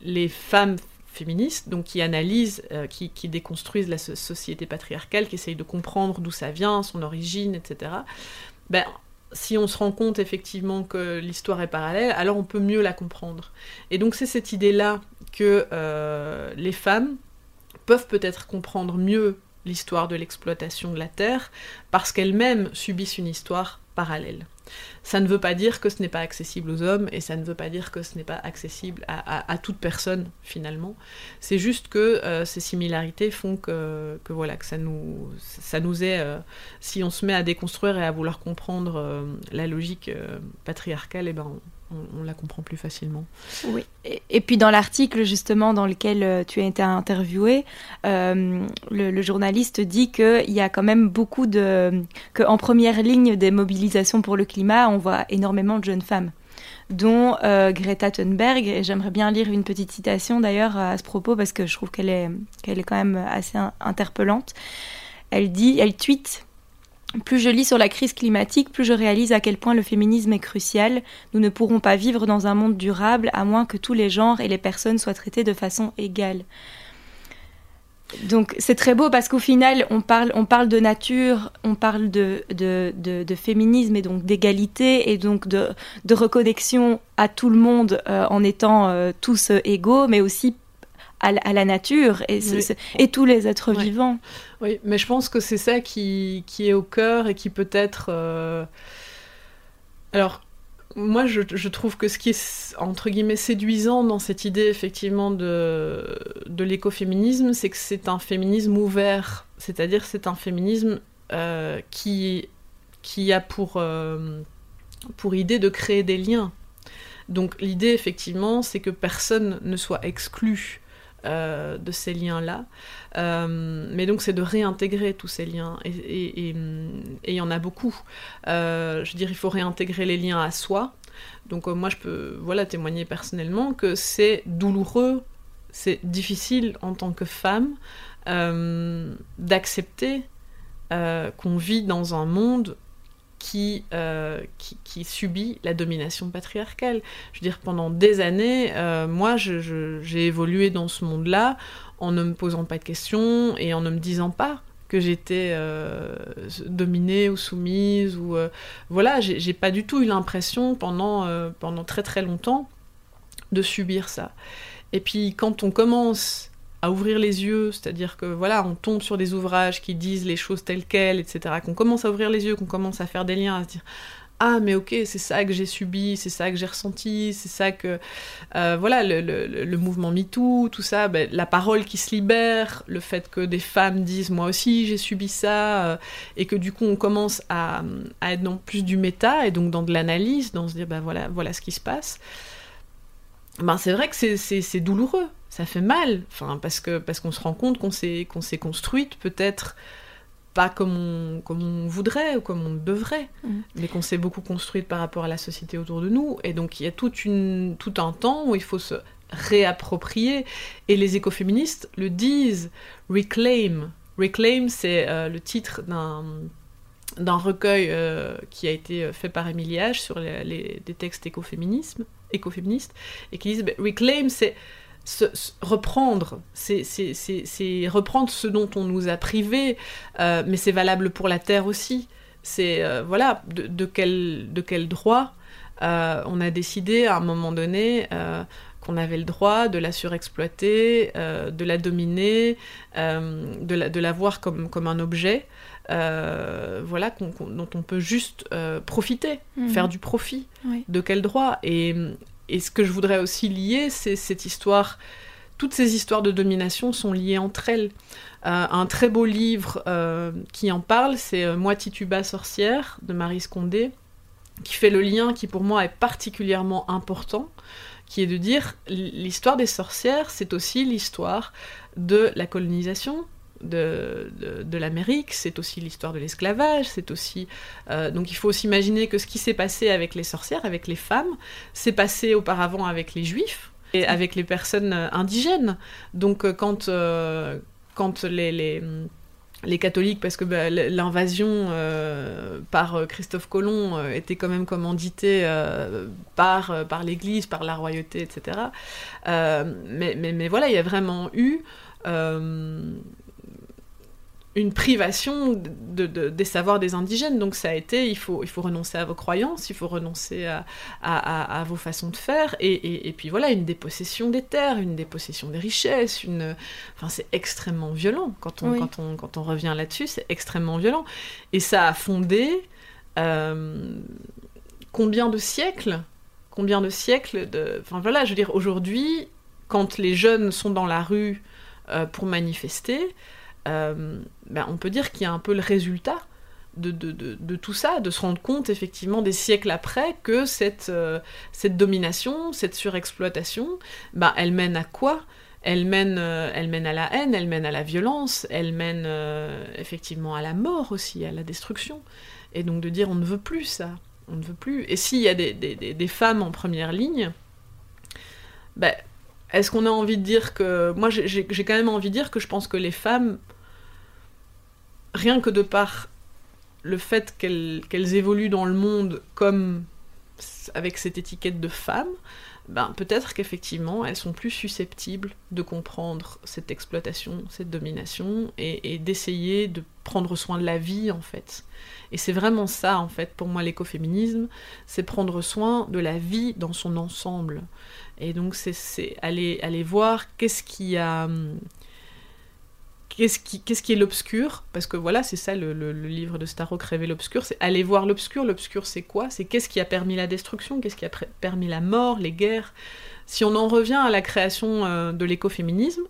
S2: les femmes féministes, donc qui analysent, qui, qui, déconstruisent la société patriarcale, qui essayent de comprendre d'où ça vient, son origine, etc., ben, si on se rend compte effectivement que l'histoire est parallèle, alors on peut mieux la comprendre. Et donc c'est cette idée-là que euh, les femmes peuvent peut-être comprendre mieux l'histoire de l'exploitation de la Terre parce qu'elles-mêmes subissent une histoire parallèle. Ça ne veut pas dire que ce n'est pas accessible aux hommes et ça ne veut pas dire que ce n'est pas accessible à, toute personne finalement. C'est juste que euh, ces similarités font que, voilà que ça nous est euh, si on se met à déconstruire et à vouloir comprendre euh, la logique patriarcale, et eh ben la comprend plus facilement.
S1: Oui. Et, puis dans l'article justement dans lequel euh, tu as été interviewé, euh, le, journaliste dit qu'il y a quand même beaucoup de... qu'en première ligne des mobilisations pour le climat, on voit énormément de jeunes femmes dont euh, Greta Thunberg. Et j'aimerais bien lire une petite citation d'ailleurs à ce propos parce que je trouve qu'elle est, qu'elle est quand même assez interpellante. Elle dit, elle tweet plus je lis sur la crise climatique, plus je réalise à quel point le féminisme est crucial. Nous ne pourrons pas vivre dans un monde durable à moins que tous les genres et les personnes soient traités de façon égale. Donc c'est très beau parce qu'au final, on parle, on parle de nature, on parle de, de, féminisme et donc d'égalité et donc de, de reconnexion à tout le monde euh, en étant euh, tous égaux, mais aussi à, la nature et, et tous les êtres vivants.
S2: Oui, mais je pense que c'est ça qui, qui, est au cœur et qui peut être... Euh, alors, moi, je, je, trouve que ce qui est, entre guillemets, séduisant dans cette idée, effectivement, de, de l'écoféminisme, c'est que c'est un féminisme ouvert. C'est-à-dire c'est un féminisme euh, qui, qui a pour, euh, pour idée de créer des liens. Donc l'idée, effectivement, c'est que personne ne soit exclu euh, de ces liens-là. Euh, mais donc c'est de réintégrer tous ces liens. Et il y en a beaucoup. Euh, je veux dire, il faut réintégrer les liens à soi. Donc moi, je peux voilà, témoigner personnellement que c'est douloureux, c'est difficile en tant que femme d'accepter qu'on vit dans un monde euh, qui, qui, subit la domination patriarcale. Je veux dire, pendant des années, euh, moi, j'ai évolué dans ce monde-là en ne me posant pas de questions et en ne me disant pas que j'étais euh, dominée ou soumise ou voilà j'ai pas du tout eu l'impression pendant pendant très très longtemps de subir ça et puis quand on commence à ouvrir les yeux, c'est-à-dire que voilà, on tombe sur des ouvrages qui disent les choses telles quelles, etc., qu'on commence à ouvrir les yeux, qu'on commence à faire des liens, à se dire ah mais ok c'est ça que j'ai subi c'est ça que j'ai ressenti c'est ça que euh, voilà le, mouvement MeToo tout ça ben, la parole qui se libère le fait que des femmes disent moi aussi j'ai subi ça euh, et que du coup on commence à, à, être dans plus du méta et donc dans de l'analyse dans se dire ben voilà voilà ce qui se passe ben c'est vrai que c'est douloureux ça fait mal enfin parce que parce qu'on se rend compte qu'on s'est qu'on s'est construite peut-être pas comme on, comme on voudrait ou comme on devrait, mm. mais qu'on s'est beaucoup construite par rapport à la société autour de nous. Et donc il y a toute une, tout un temps où il faut se réapproprier. Et les écoféministes le disent, Reclaim. Reclaim, c'est euh, le titre d'un d'un recueil euh, qui a été fait par Émilie H sur les, des textes écoféminisme, écoféministes, et qui disent bah, Reclaim, c'est reprendre, c'est reprendre ce dont on nous a privé, euh, mais c'est valable pour la terre aussi. C'est euh, voilà de, quel, de quel droit euh, on a décidé à un moment donné qu'on avait le droit de la surexploiter, de la dominer, de, la, de la voir comme, comme un objet. voilà, dont on peut juste profiter, mhm. faire du profit. De quel droit? Et et ce que je voudrais aussi lier, c'est cette histoire. Toutes ces histoires de domination sont liées entre elles. Euh, un très beau livre euh, qui en parle, c'est euh, Moi Tituba sorcière de Marie Scondé, qui fait le lien qui pour moi est particulièrement important, qui est de dire l'histoire des sorcières, c'est aussi l'histoire de la colonisation, de, de, l'Amérique, c'est aussi l'histoire de l'esclavage, c'est aussi... Euh, donc il faut aussi imaginer que ce qui s'est passé avec les sorcières, avec les femmes, s'est passé auparavant avec les juifs et avec les personnes euh, indigènes. Donc euh, quand, quand les, les, les, catholiques, parce que bah, l'invasion par Christophe Colomb était quand même commanditée par, par l'Église, par la royauté, etc. mais, mais, mais, voilà, il y a vraiment eu une privation de, des savoirs des indigènes. Donc ça a été, il faut, il faut renoncer à vos croyances, il faut renoncer à, à, vos façons de faire, et, et, puis voilà, une dépossession des terres, une dépossession des richesses, une... Enfin, c'est extrêmement violent. Quand on, quand on, quand on revient là-dessus, c'est extrêmement violent. Et ça a fondé euh, combien de siècles Combien de siècles de... Enfin voilà, je veux dire, aujourd'hui, quand les jeunes sont dans la rue euh, pour manifester, euh, ben, on peut dire qu'il y a un peu le résultat de, de, tout ça, de se rendre compte effectivement des siècles après que cette, euh, cette domination, cette surexploitation, ben, elle mène à quoi? Elle mène, euh, elle mène à la haine, elle mène à la violence, elle mène effectivement à la mort aussi, à la destruction. Et donc de dire on ne veut plus ça, on ne veut plus. Et s'il y a des, des, des, femmes en première ligne, ben, est-ce qu'on a envie de dire que... Moi j'ai quand même envie de dire que je pense que les femmes rien que de par le fait qu'elles évoluent dans le monde comme avec cette étiquette de femme, ben, peut-être qu'effectivement elles sont plus susceptibles de comprendre cette exploitation, cette domination et, d'essayer de prendre soin de la vie en fait. Et c'est vraiment ça en fait pour moi l'écoféminisme, c'est prendre soin de la vie dans son ensemble. Et donc c'est aller, aller voir qu'est-ce qui a... Qu'est-ce qui, qu'est-ce qui est l'obscur? Parce que voilà, c'est ça le, livre de Starrock, Rêver l'obscur, c'est aller voir l'obscur. L'obscur, c'est quoi? C'est qu'est-ce qui a permis la destruction? Qu'est-ce qui a permis la mort, les guerres? Si on en revient à la création euh, de l'écoféminisme,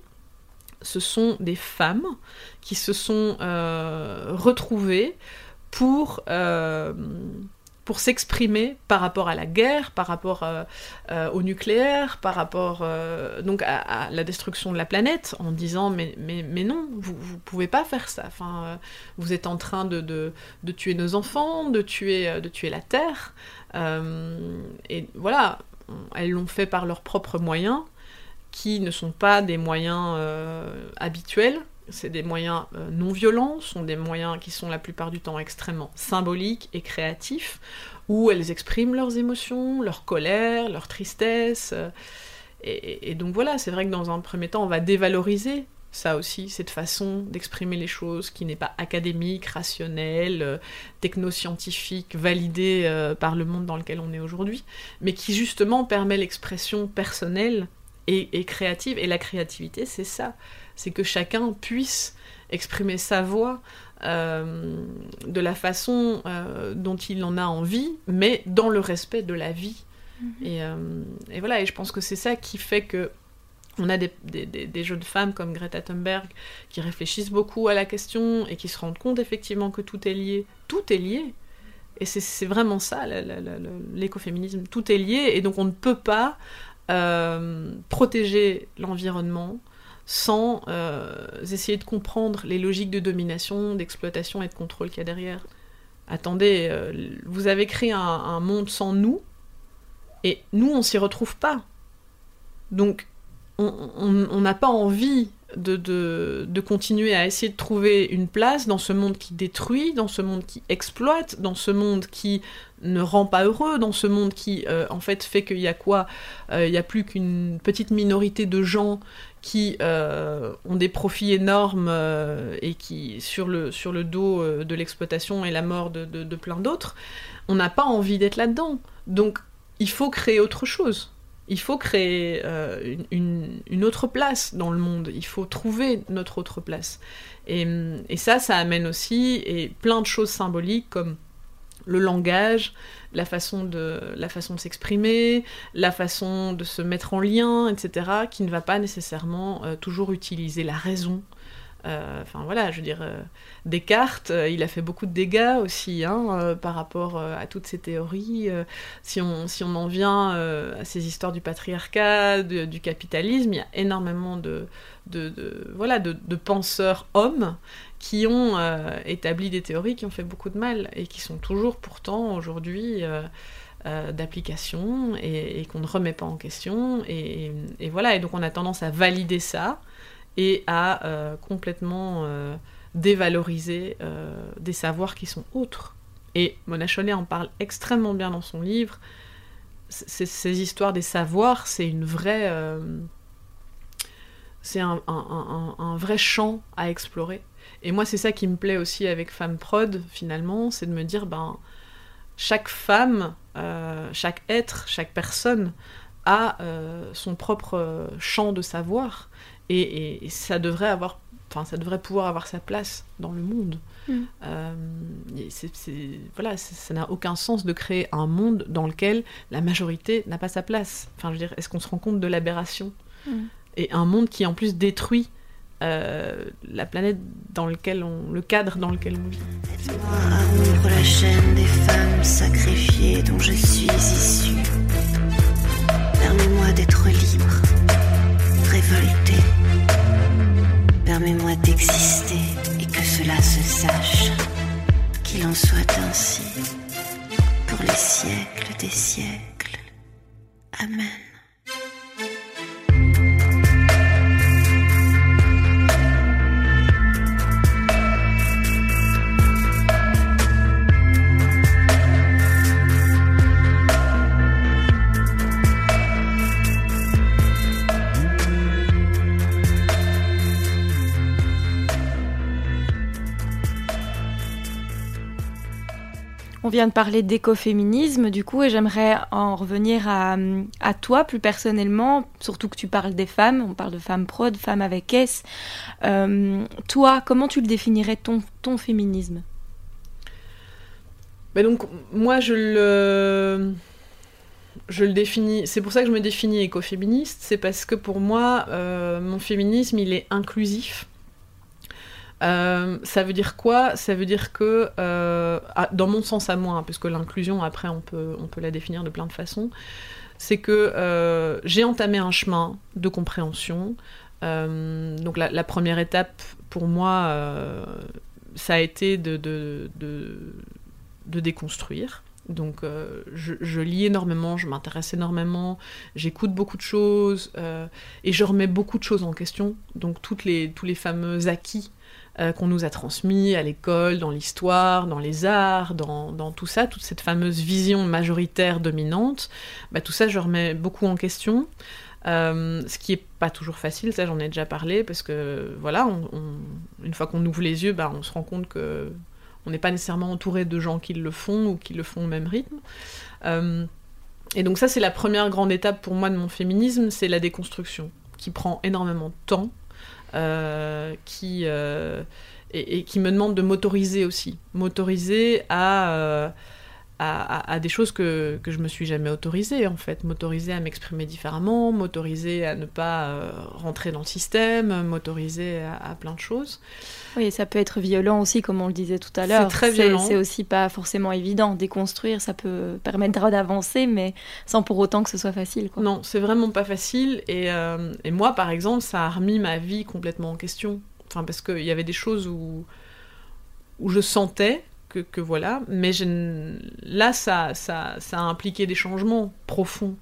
S2: ce sont des femmes qui se sont euh, retrouvées pour euh, pour s'exprimer par rapport à la guerre, par rapport euh, euh, au nucléaire, par rapport euh, donc à, la destruction de la planète, en disant mais, non, vous ne pouvez pas faire ça. Enfin, vous êtes en train de, de, de, tuer nos enfants, de tuer, de tuer la Terre. et voilà, elles l'ont fait par leurs propres moyens, qui ne sont pas des moyens habituels c'est des moyens euh, non violents, sont des moyens qui sont la plupart du temps extrêmement symboliques et créatifs, où elles expriment leurs émotions, leur colère, leur tristesse. Euh, et, donc voilà, c'est vrai que dans un premier temps, on va dévaloriser ça aussi, cette façon d'exprimer les choses qui n'est pas académique, rationnelle, euh, technoscientifique, validée par le monde dans lequel on est aujourd'hui, mais qui justement permet l'expression personnelle et créative. Et la créativité, c'est ça c'est que chacun puisse exprimer sa voix de la façon dont il en a envie, mais dans le respect de la vie. Mm-hmm. Et, et, voilà, et je pense que c'est ça qui fait que on a des, des, jeunes femmes comme Greta Thunberg qui réfléchissent beaucoup à la question et qui se rendent compte effectivement que tout est lié. Tout est lié. Et c'est vraiment ça, l'écoféminisme. Tout est lié et donc on ne peut pas euh, protéger l'environnement sans euh, essayer de comprendre les logiques de domination, d'exploitation et de contrôle qu'il y a derrière. Attendez, euh, vous avez créé un, monde sans nous et nous, on s'y retrouve pas. Donc, on n'a pas envie de, de, continuer à essayer de trouver une place dans ce monde qui détruit, dans ce monde qui exploite, dans ce monde qui ne rend pas heureux, dans ce monde qui euh, en fait fait qu'il y a quoi? Il n'y a plus qu'une petite minorité de gens qui euh, ont des profits énormes et qui sur le, sur le dos de l'exploitation et la mort de, de plein d'autres. On n'a pas envie d'être là-dedans. Donc il faut créer autre chose il faut créer euh, une, autre place dans le monde, il faut trouver notre autre place. Et, ça, ça amène aussi et plein de choses symboliques comme le langage, la façon de, la façon de s'exprimer, la façon de se mettre en lien, etc., qui ne va pas nécessairement euh, toujours utiliser la raison euh, enfin voilà, je veux dire, euh, Descartes, il a fait beaucoup de dégâts aussi hein, par rapport à toutes ces théories. si, on, si on en vient à ces histoires du patriarcat, du capitalisme, il y a énormément de, de, voilà, de, penseurs hommes qui ont établi des théories qui ont fait beaucoup de mal et qui sont toujours pourtant aujourd'hui d'application et, qu'on ne remet pas en question. Et, voilà, et donc on a tendance à valider ça et à euh, complètement euh, dévaloriser euh, des savoirs qui sont autres. Et Mona Chollet en parle extrêmement bien dans son livre. ces histoires des savoirs, c'est une vraie. c'est un, vrai champ à explorer. Et moi, c'est ça qui me plaît aussi avec Femme Prod, finalement, c'est de me dire, ben, chaque femme, chaque être, chaque personne a son propre champ de savoir et, ça devrait avoir enfin ça devrait pouvoir avoir sa place dans le monde. Mm. Euh, voilà, ça n'a aucun sens de créer un monde dans lequel la majorité n'a pas sa place. Enfin, je veux dire, est-ce qu'on se rend compte de l'aberration? Mm. Et un monde qui en plus détruit euh, la planète dans lequel on, le cadre dans lequel on vit.
S3: moi à la chaîne des femmes sacrifiées dont je suis issue. Permets-moi d'être libre, révoltée Permets-moi d'exister et que cela se sache. Qu'il en soit ainsi pour les siècles des siècles. Amen.
S1: On vient de parler d'écoféminisme, du coup, et j'aimerais en revenir à, toi plus personnellement, surtout que tu parles des femmes, on parle de femmes pro, de femmes avec S. Euh, toi, comment tu le définirais ton, ton féminisme?
S2: Ben donc, moi, je le, je le définis, c'est pour ça que je me définis écoféministe, c'est parce que pour moi, euh, mon féminisme, il est inclusif. Euh, ça veut dire quoi? Ça veut dire que, euh, dans mon sens à moi, hein, puisque l'inclusion, après, on peut, on peut la définir de plein de façons, c'est que euh, j'ai entamé un chemin de compréhension. donc la, première étape, pour moi, ça a été de, de, de, déconstruire. Donc je, lis énormément, je m'intéresse énormément, j'écoute beaucoup de choses et je remets beaucoup de choses en question. Donc toutes les, tous les fameux acquis euh, qu'on nous a transmis à l'école, dans l'histoire, dans les arts, dans, tout ça, toute cette fameuse vision majoritaire dominante, bah, tout ça je remets beaucoup en question. Euh, ce qui est pas toujours facile, ça j'en ai déjà parlé, parce que voilà, une fois qu'on ouvre les yeux, bah, on se rend compte que on n'est pas nécessairement entouré de gens qui le font ou qui le font au même rythme. Euh, et donc ça c'est la première grande étape pour moi de mon féminisme, c'est la déconstruction, qui prend énormément de temps, qui, et, qui me demande de m'autoriser aussi. M'autoriser à à, des choses que, que je me suis jamais autorisée en fait, m'autoriser à m'exprimer différemment, m'autoriser à ne pas euh, rentrer dans le système, m'autoriser à, plein de choses.
S1: Oui, ça peut être violent aussi, comme on le disait tout à l'heure.
S2: C'est très violent.
S1: C'est aussi pas forcément évident. Déconstruire, ça peut permettre d'avancer, mais sans pour autant que ce soit facile. Quoi.
S2: Non, c'est vraiment pas facile. Et, euh, et, moi, par exemple, ça a remis ma vie complètement en question. Enfin, parce qu'il y avait des choses où, où je sentais que, voilà. Mais là, ça, ça, ça, a impliqué des changements profonds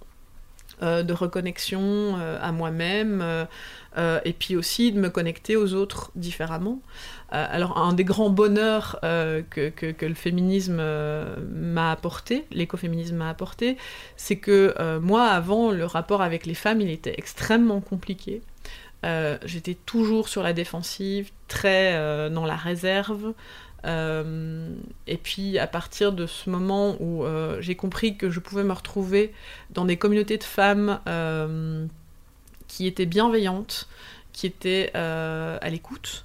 S2: euh, de reconnexion euh, à moi-même, euh, et puis aussi de me connecter aux autres différemment. alors, un des grands bonheurs que, que, le féminisme m'a apporté, l'écoféminisme m'a apporté, c'est que moi, avant, le rapport avec les femmes, il était extrêmement compliqué. J'étais toujours sur la défensive, très dans la réserve. Euh, et puis à partir de ce moment où euh, j'ai compris que je pouvais me retrouver dans des communautés de femmes euh, qui étaient bienveillantes, qui étaient à l'écoute,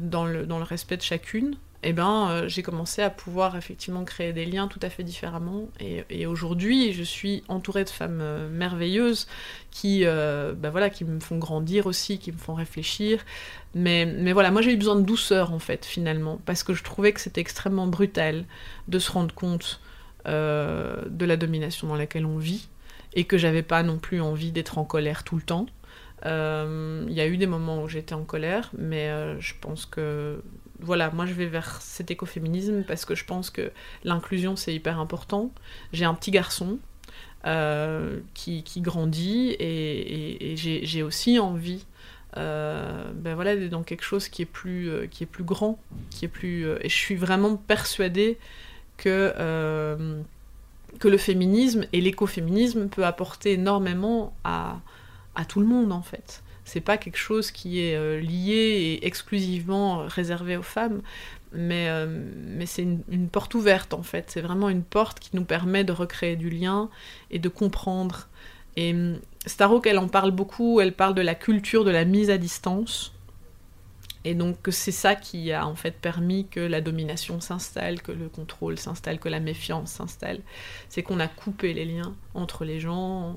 S2: dans, le, dans le respect de chacune, eh ben, euh, j'ai commencé à pouvoir effectivement créer des liens tout à fait différemment. Et, aujourd'hui, je suis entourée de femmes euh, merveilleuses qui, euh, ben voilà, qui me font grandir aussi, qui me font réfléchir. Mais, mais voilà, moi j'ai eu besoin de douceur en fait, finalement, parce que je trouvais que c'était extrêmement brutal de se rendre compte de la domination dans laquelle on vit et que j'avais pas non plus envie d'être en colère tout le temps. Il y a eu des moments où j'étais en colère, mais je pense que voilà, moi je vais vers cet écoféminisme parce que je pense que l'inclusion c'est hyper important. J'ai un petit garçon euh, qui, grandit et, j'ai aussi envie euh, ben voilà, dans quelque chose qui est plus, euh, qui est plus grand, qui est plus, et je suis vraiment persuadée que, que le féminisme et l'écoféminisme peut apporter énormément à, à tout le monde en fait c'est pas quelque chose qui est euh, lié et exclusivement réservé aux femmes, mais, euh, c'est une, porte ouverte en fait. C'est vraiment une porte qui nous permet de recréer du lien et de comprendre. Et hum, Starhawk, elle en parle beaucoup, elle parle de la culture de la mise à distance. Et donc c'est ça qui a en fait permis que la domination s'installe, que le contrôle s'installe, que la méfiance s'installe. C'est qu'on a coupé les liens entre les gens.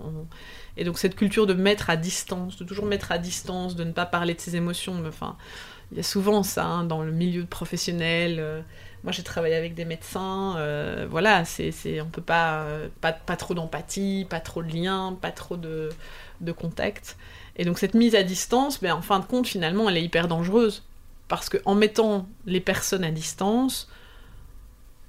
S2: Et donc cette culture de mettre à distance, de toujours mettre à distance, de ne pas parler de ses émotions. Enfin, il y a souvent ça hein, dans le milieu professionnel. Euh, moi, j'ai travaillé avec des médecins. Euh, voilà, c'est, on peut pas, euh, pas, pas trop d'empathie, pas trop de liens, pas trop de, de contact. Et donc cette mise à distance, ben, en fin de compte, finalement, elle est hyper dangereuse. Parce qu'en mettant les personnes à distance,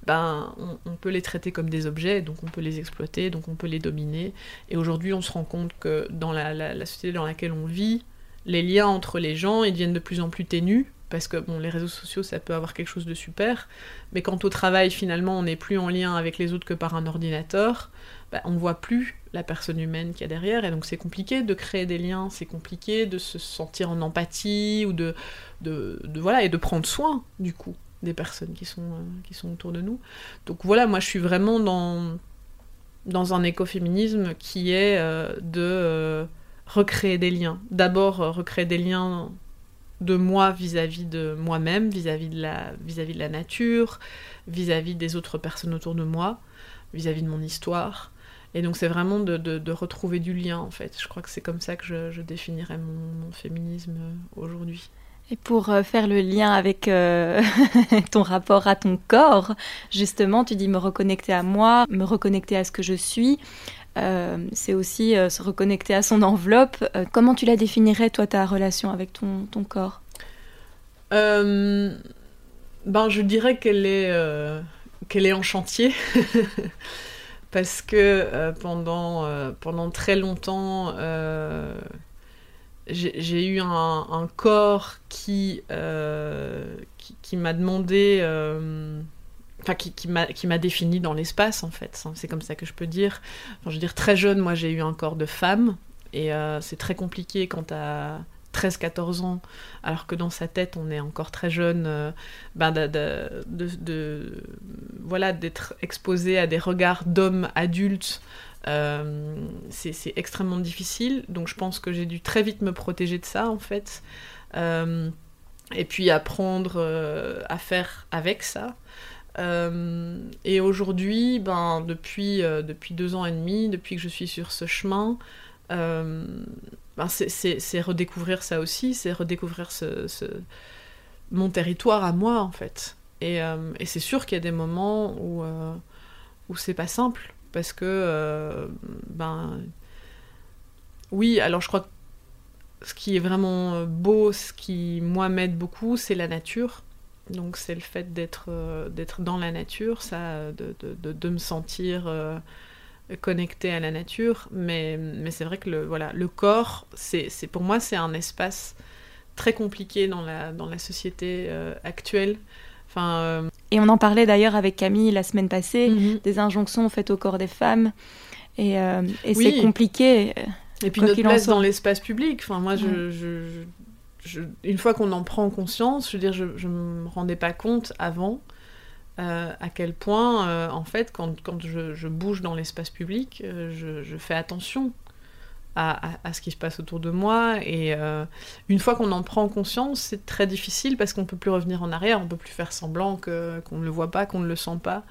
S2: ben, on, peut les traiter comme des objets, donc on peut les exploiter, donc on peut les dominer. Et aujourd'hui, on se rend compte que dans la, société dans laquelle on vit, les liens entre les gens, ils deviennent de plus en plus ténus, parce que les réseaux sociaux, ça peut avoir quelque chose de super, mais quand au travail, finalement, on n'est plus en lien avec les autres que par un ordinateur, ben, on ne voit plus la personne humaine qu'il y a derrière, et donc c'est compliqué de créer des liens, c'est compliqué de se sentir en empathie, ou de, de, de, voilà, et de prendre soin, du coup des personnes qui sont, euh, qui sont autour de nous. Donc voilà, moi je suis vraiment dans, dans un écoféminisme qui est euh, de euh, recréer des liens. D'abord recréer des liens de moi vis-à-vis de moi-même, vis-à-vis de, la, vis-à-vis de la nature, vis-à-vis des autres personnes autour de moi, vis-à-vis de mon histoire. Et donc c'est vraiment de, retrouver du lien en fait. Je crois que c'est comme ça que je, définirais mon féminisme aujourd'hui.
S1: Et pour euh, faire le lien avec euh, ton rapport à ton corps, justement, tu dis me reconnecter à moi, me reconnecter à ce que je suis. Euh, c'est aussi se reconnecter à son enveloppe. comment tu la définirais, toi, ta relation avec ton, corps?
S2: Ben, Je dirais qu'elle est, est en chantier. Parce que pendant, pendant très longtemps j'ai eu un, corps qui, euh, qui, m'a demandé, euh, enfin qui, m'a défini dans l'espace en fait, c'est comme ça que je peux dire. je veux dire, très jeune, moi j'ai eu un corps de femme, et euh, c'est très compliqué quand à 13-14 ans, alors que dans sa tête on est encore très jeune, ben de, de, voilà, d'être exposé à des regards d'hommes adultes c'est extrêmement difficile. Donc je pense que j'ai dû très vite me protéger de ça, en fait. et puis apprendre à faire avec ça. Et aujourd'hui, ben, depuis, depuis deux ans et demi, depuis que je suis sur ce chemin, ben c'est redécouvrir ça aussi, c'est redécouvrir ce, mon territoire à moi, en fait. Et, euh, et c'est sûr qu'il y a des moments où, euh, où c'est pas simple, parce que, euh, ben, oui, alors je crois que ce qui est vraiment beau, ce qui, moi, m'aide beaucoup, c'est la nature. Donc c'est le fait d'être d'être dans la nature, ça, de, de, de me sentir connecté à la nature. Mais, mais c'est vrai que le, voilà, le corps, c'est pour moi, c'est un espace très compliqué dans la, dans la société actuelle.
S1: Euh, et on en parlait d'ailleurs avec Camille la semaine passée, mhm. des injonctions faites au corps des femmes. Et, euh, et c'est compliqué.
S2: Euh, et puis notre place dans l'espace public. Enfin, moi, je, je, une fois qu'on en prend conscience, je veux dire, je ne me rendais pas compte avant à quel point, en fait, quand, quand je, bouge dans l'espace public, je, fais attention à, ce qui se passe autour de moi. Et euh, une fois qu'on en prend conscience, c'est très difficile parce qu'on peut plus revenir en arrière, on peut plus faire semblant qu'on ne le voit pas, qu'on ne le sent pas.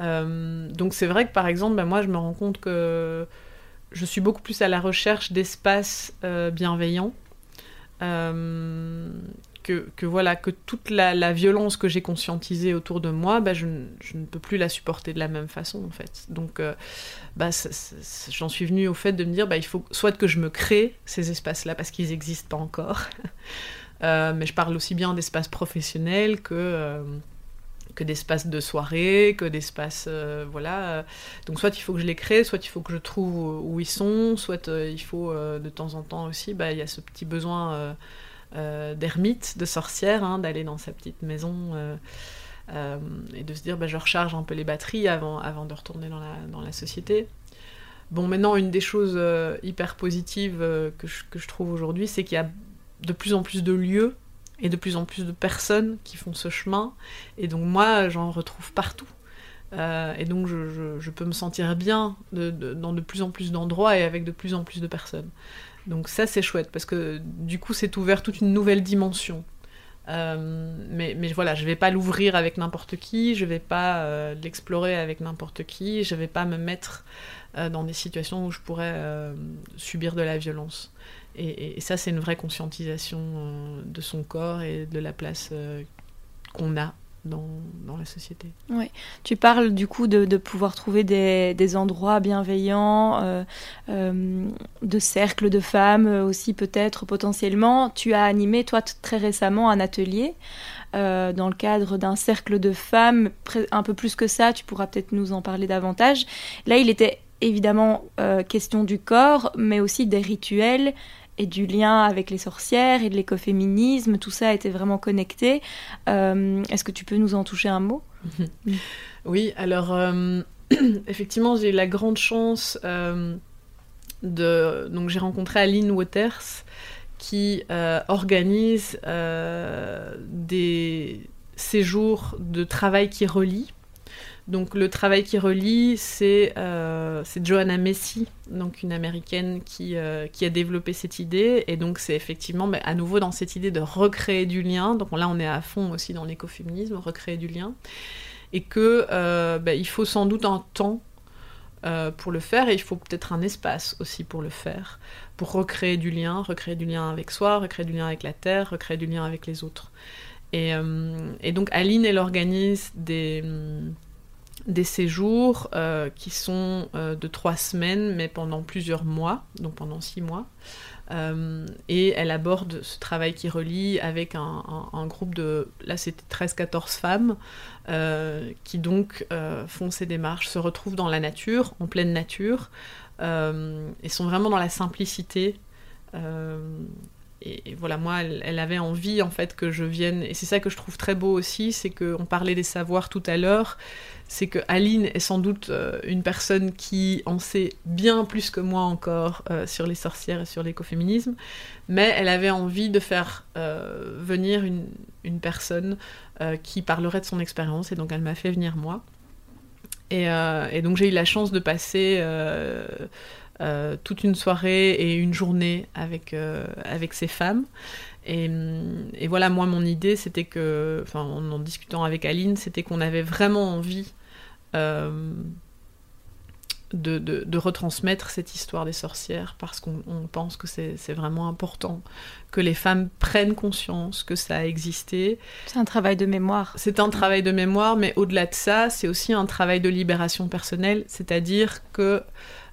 S2: Euh, donc c'est vrai que par exemple, ben, moi je me rends compte que je suis beaucoup plus à la recherche d'espaces euh, que, voilà, que toute la, violence que j'ai conscientisée autour de moi, bah, je, ne peux plus la supporter de la même façon en fait. Donc euh, bah, j'en suis venue au fait de me dire, bah, il faut soit que je me crée ces espaces-là parce qu'ils n'existent pas encore, euh, mais je parle aussi bien d'espaces professionnels que... Euh, que d'espaces de soirée, que d'espaces, voilà. Donc soit il faut que je les crée, soit il faut que je trouve où ils sont, soit il faut de temps en temps aussi, bah, il y a ce petit besoin euh, d'ermite, de sorcière, hein, d'aller dans sa petite maison euh, euh, et de se dire bah, je recharge un peu les batteries avant, avant de retourner dans la, dans la société. Bon, maintenant, une des choses hyper positives que, que je trouve aujourd'hui, c'est qu'il y a de plus en plus de lieux et de plus en plus de personnes qui font ce chemin. Et donc moi, j'en retrouve partout. et donc je, peux me sentir bien dans de plus en plus d'endroits et avec de plus en plus de personnes. Donc ça c'est chouette parce que du coup c'est ouvert toute une nouvelle dimension. Euh, mais, voilà, je vais pas l'ouvrir avec n'importe qui, je vais pas euh, l'explorer avec n'importe qui, je vais pas me mettre euh, dans des situations où je pourrais subir de la violence. Et ça c'est une vraie conscientisation de son corps et de la place qu'on a dans, dans, la société.
S1: Oui, tu parles du coup de, de pouvoir trouver des, des endroits bienveillants, euh, euh, de cercles de femmes aussi peut-être potentiellement. Tu as animé toi très récemment un atelier euh, dans le cadre d'un cercle de femmes, un peu plus que ça, tu pourras peut-être nous en parler davantage. Là, il était évidemment question du corps, mais aussi des rituels et du lien avec les sorcières et de l'écoféminisme, tout ça était vraiment connecté. Euh, est-ce que tu peux nous en toucher un mot?
S2: Oui, alors euh, effectivement, j'ai eu la grande chance euh, de... Donc j'ai rencontré Aline Waters qui organise des séjours de travail qui relient donc le travail qui relie, c'est euh, Johanna Messi, donc une américaine qui, euh, qui, a développé cette idée. Et donc c'est effectivement bah, à nouveau dans cette idée de recréer du lien. Donc là on est à fond aussi dans l'écoféminisme, recréer du lien. Et que euh, bah, il faut sans doute un temps pour le faire et il faut peut-être un espace aussi pour le faire, pour recréer du lien, recréer du lien avec soi, recréer du lien avec la terre, recréer du lien avec les autres. Et donc Aline, elle organise des des séjours euh, qui sont euh, de trois semaines, mais pendant plusieurs mois, donc pendant six mois. Euh, et elle aborde ce travail qui relie avec un, groupe de, là c'était 13-14 femmes, qui donc font ces démarches, se retrouvent dans la nature, en pleine nature, et sont vraiment dans la simplicité. Et, voilà, moi, elle, avait envie en fait que je vienne, et c'est ça que je trouve très beau aussi, c'est qu'on parlait des savoirs tout à l'heure, c'est que Aline est sans doute euh, une personne qui en sait bien plus que moi encore euh, sur les sorcières et sur l'écoféminisme, mais elle avait envie de faire euh, venir une, personne qui parlerait de son expérience, et donc elle m'a fait venir moi. Et donc j'ai eu la chance de passer toute une soirée et une journée avec, avec ces femmes. Et, et, voilà, moi, mon idée, c'était que, enfin, en, en discutant avec Aline, c'était qu'on avait vraiment envie de, de, retransmettre cette histoire des sorcières parce qu'on pense que c'est vraiment important que les femmes prennent conscience que ça a existé.
S1: C'est un travail de mémoire.
S2: C'est un travail de mémoire, mais au-delà de ça, c'est aussi un travail de libération personnelle, c'est-à-dire que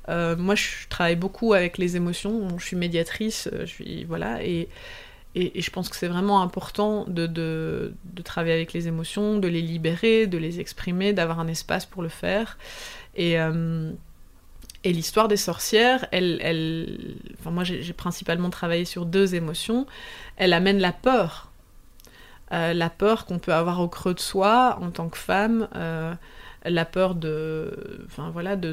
S2: euh, moi, je travaille beaucoup avec les émotions. Je suis médiatrice, euh, je suis voilà, et, et, je pense que c'est vraiment important de, de, travailler avec les émotions, de les libérer, de les exprimer, d'avoir un espace pour le faire. Et, euh, et l'histoire des sorcières, elle, elle... Enfin, moi j'ai principalement travaillé sur deux émotions. Elle amène la peur. La peur qu'on peut avoir au creux de soi en tant que femme, la peur de, enfin voilà, de,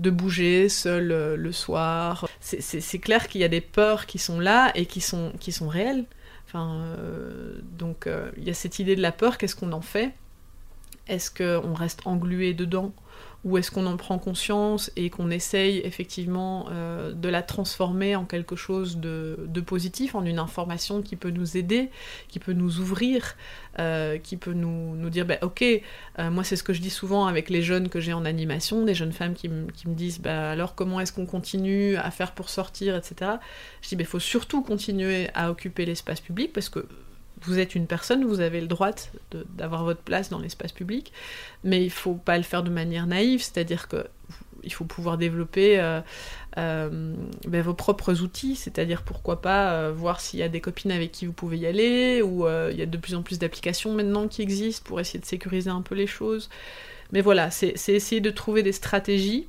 S2: de bouger seule euh, le soir. C'est clair qu'il y a des peurs qui sont là et qui sont, qui sont réelles. Enfin, donc il y a cette idée de la peur. Qu'est-ce qu'on en fait? Est-ce qu'on reste englué dedans? Ou est-ce qu'on en prend conscience et qu'on essaye effectivement euh, de la transformer en quelque chose de, positif, en une information qui peut nous aider, qui peut nous ouvrir, euh, qui peut nous, dire, bah, ok, euh, moi c'est ce que je dis souvent avec les jeunes que j'ai en animation, des jeunes femmes qui, qui me disent, bah, alors comment est-ce qu'on continue à faire pour sortir, etc. Je dis, il bah, faut surtout continuer à occuper l'espace public parce que vous êtes une personne, vous avez le droit d'avoir votre place dans l'espace public, mais il faut pas le faire de manière naïve, c'est-à-dire que il faut pouvoir développer euh, euh, ben, vos propres outils, c'est-à-dire pourquoi pas euh, voir s'il y a des copines avec qui vous pouvez y aller, ou il y a de plus en plus d'applications maintenant qui existent pour essayer de sécuriser un peu les choses. Mais voilà, c'est essayer de trouver des stratégies,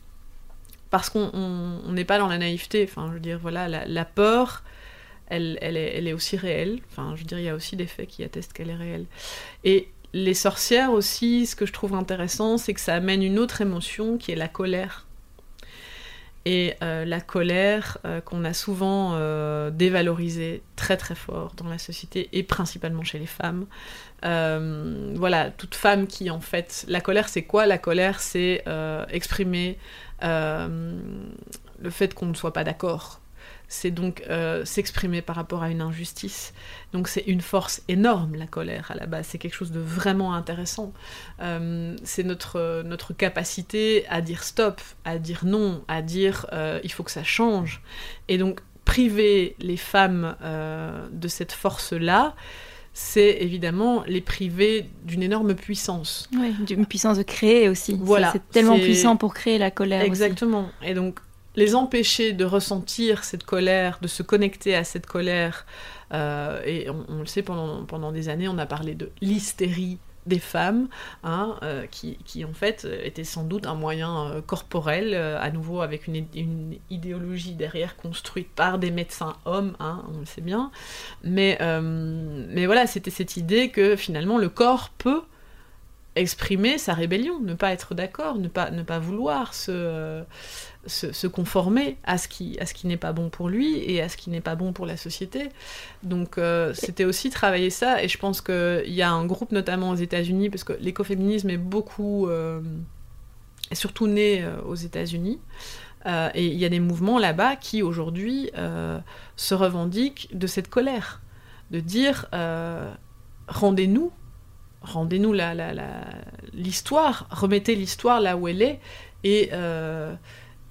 S2: parce qu'on n'est pas dans la naïveté, enfin je veux dire, voilà, la peur elle, est, aussi réelle. Enfin, je dire, il y a aussi des faits qui attestent qu'elle est réelle. Et les sorcières aussi, ce que je trouve intéressant, c'est que ça amène une autre émotion qui est la colère. Et euh, la colère euh, qu'on a souvent euh, dévalorisée très très fort dans la société et principalement chez les femmes. voilà, toute femme qui en fait... La colère c'est quoi? La colère c'est exprimer le fait qu'on ne soit pas d'accord c'est donc euh, s'exprimer par rapport à une injustice. Donc c'est une force énorme, la colère, à la base. C'est quelque chose de vraiment intéressant. Euh, c'est notre, notre capacité à dire stop, à dire non, à dire euh, il faut que ça change. Et donc priver les femmes de cette force-là, c'est évidemment les priver d'une énorme puissance.
S1: Oui, d'une puissance de créer aussi. Voilà. C'est tellement puissant pour créer la colère.
S2: Exactement. Et donc les empêcher de ressentir cette colère, de se connecter à cette colère. Euh, et on, le sait, pendant, des années, on a parlé de l'hystérie des femmes, hein, euh, qui, en fait était sans doute un moyen euh, corporel, à nouveau avec une, idéologie derrière construite par des médecins hommes, hein, on le sait bien. Mais voilà, c'était cette idée que finalement le corps peut exprimer sa rébellion, ne pas être d'accord, ne pas, ne pas vouloir se, se, conformer à ce qui, qui n'est pas bon pour lui et à ce qui n'est pas bon pour la société. Donc euh, c'était aussi travailler ça, et je pense qu'il y a un groupe notamment aux États-Unis, parce que l'écoféminisme est beaucoup, euh, surtout né euh, aux États-Unis. et il y a des mouvements là-bas qui aujourd'hui se revendiquent de cette colère, de dire rendez-nous rendez-nous l'histoire, remettez l'histoire là où elle est, et,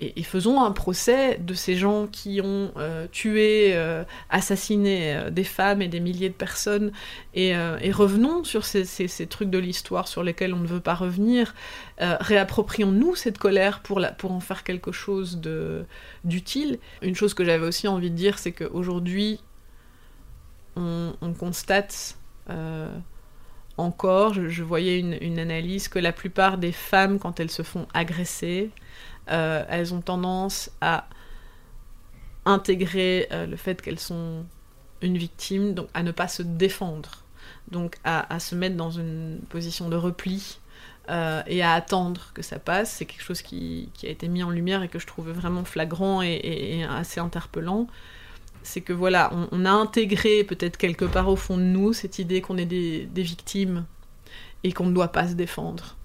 S2: et, faisons un procès de ces gens qui ont euh, tué, euh, assassiné euh, des femmes et des milliers de personnes, et, revenons sur ces, trucs de l'histoire sur lesquels on ne veut pas revenir. Réapproprions-nous cette colère pour, pour en faire quelque chose d'utile. Une chose que j'avais aussi envie de dire, c'est qu'aujourd'hui, on, on, constate encore, je, voyais une, analyse, que la plupart des femmes, quand elles se font agresser, euh, elles ont tendance à intégrer euh, le fait qu'elles sont une victime, donc à ne pas se défendre, donc à, se mettre dans une position de repli euh, et à attendre que ça passe. C'est quelque chose qui, a été mis en lumière et que je trouvais vraiment flagrant et, assez interpellant. C'est que voilà, on, a intégré peut-être quelque part au fond de nous cette idée qu'on est des victimes et qu'on ne doit pas se défendre.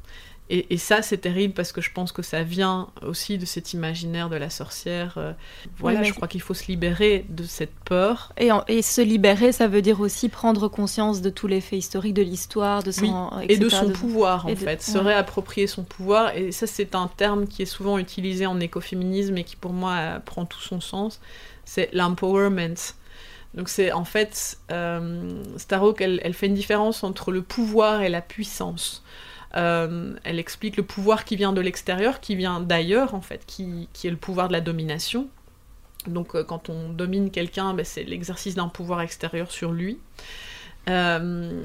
S2: Et, ça, c'est terrible parce que je pense que ça vient aussi de cet imaginaire de la sorcière. Euh, voilà, je crois qu'il faut se libérer de cette peur.
S1: Et, et, se libérer, ça veut dire aussi prendre conscience de tous les faits historiques de l'histoire, de
S2: son et de son pouvoir en fait, se réapproprier son pouvoir. Et ça, c'est un terme qui est souvent utilisé en écoféminisme et qui pour moi prend tout son sens. C'est l'empowerment. Donc c'est en fait, euh, Starhawk, elle, elle fait une différence entre le pouvoir et la puissance. Euh, elle explique le pouvoir qui vient de l'extérieur, qui vient d'ailleurs en fait, qui, est le pouvoir de la domination. Donc euh, quand on domine quelqu'un, ben, c'est l'exercice d'un pouvoir extérieur sur lui. Euh,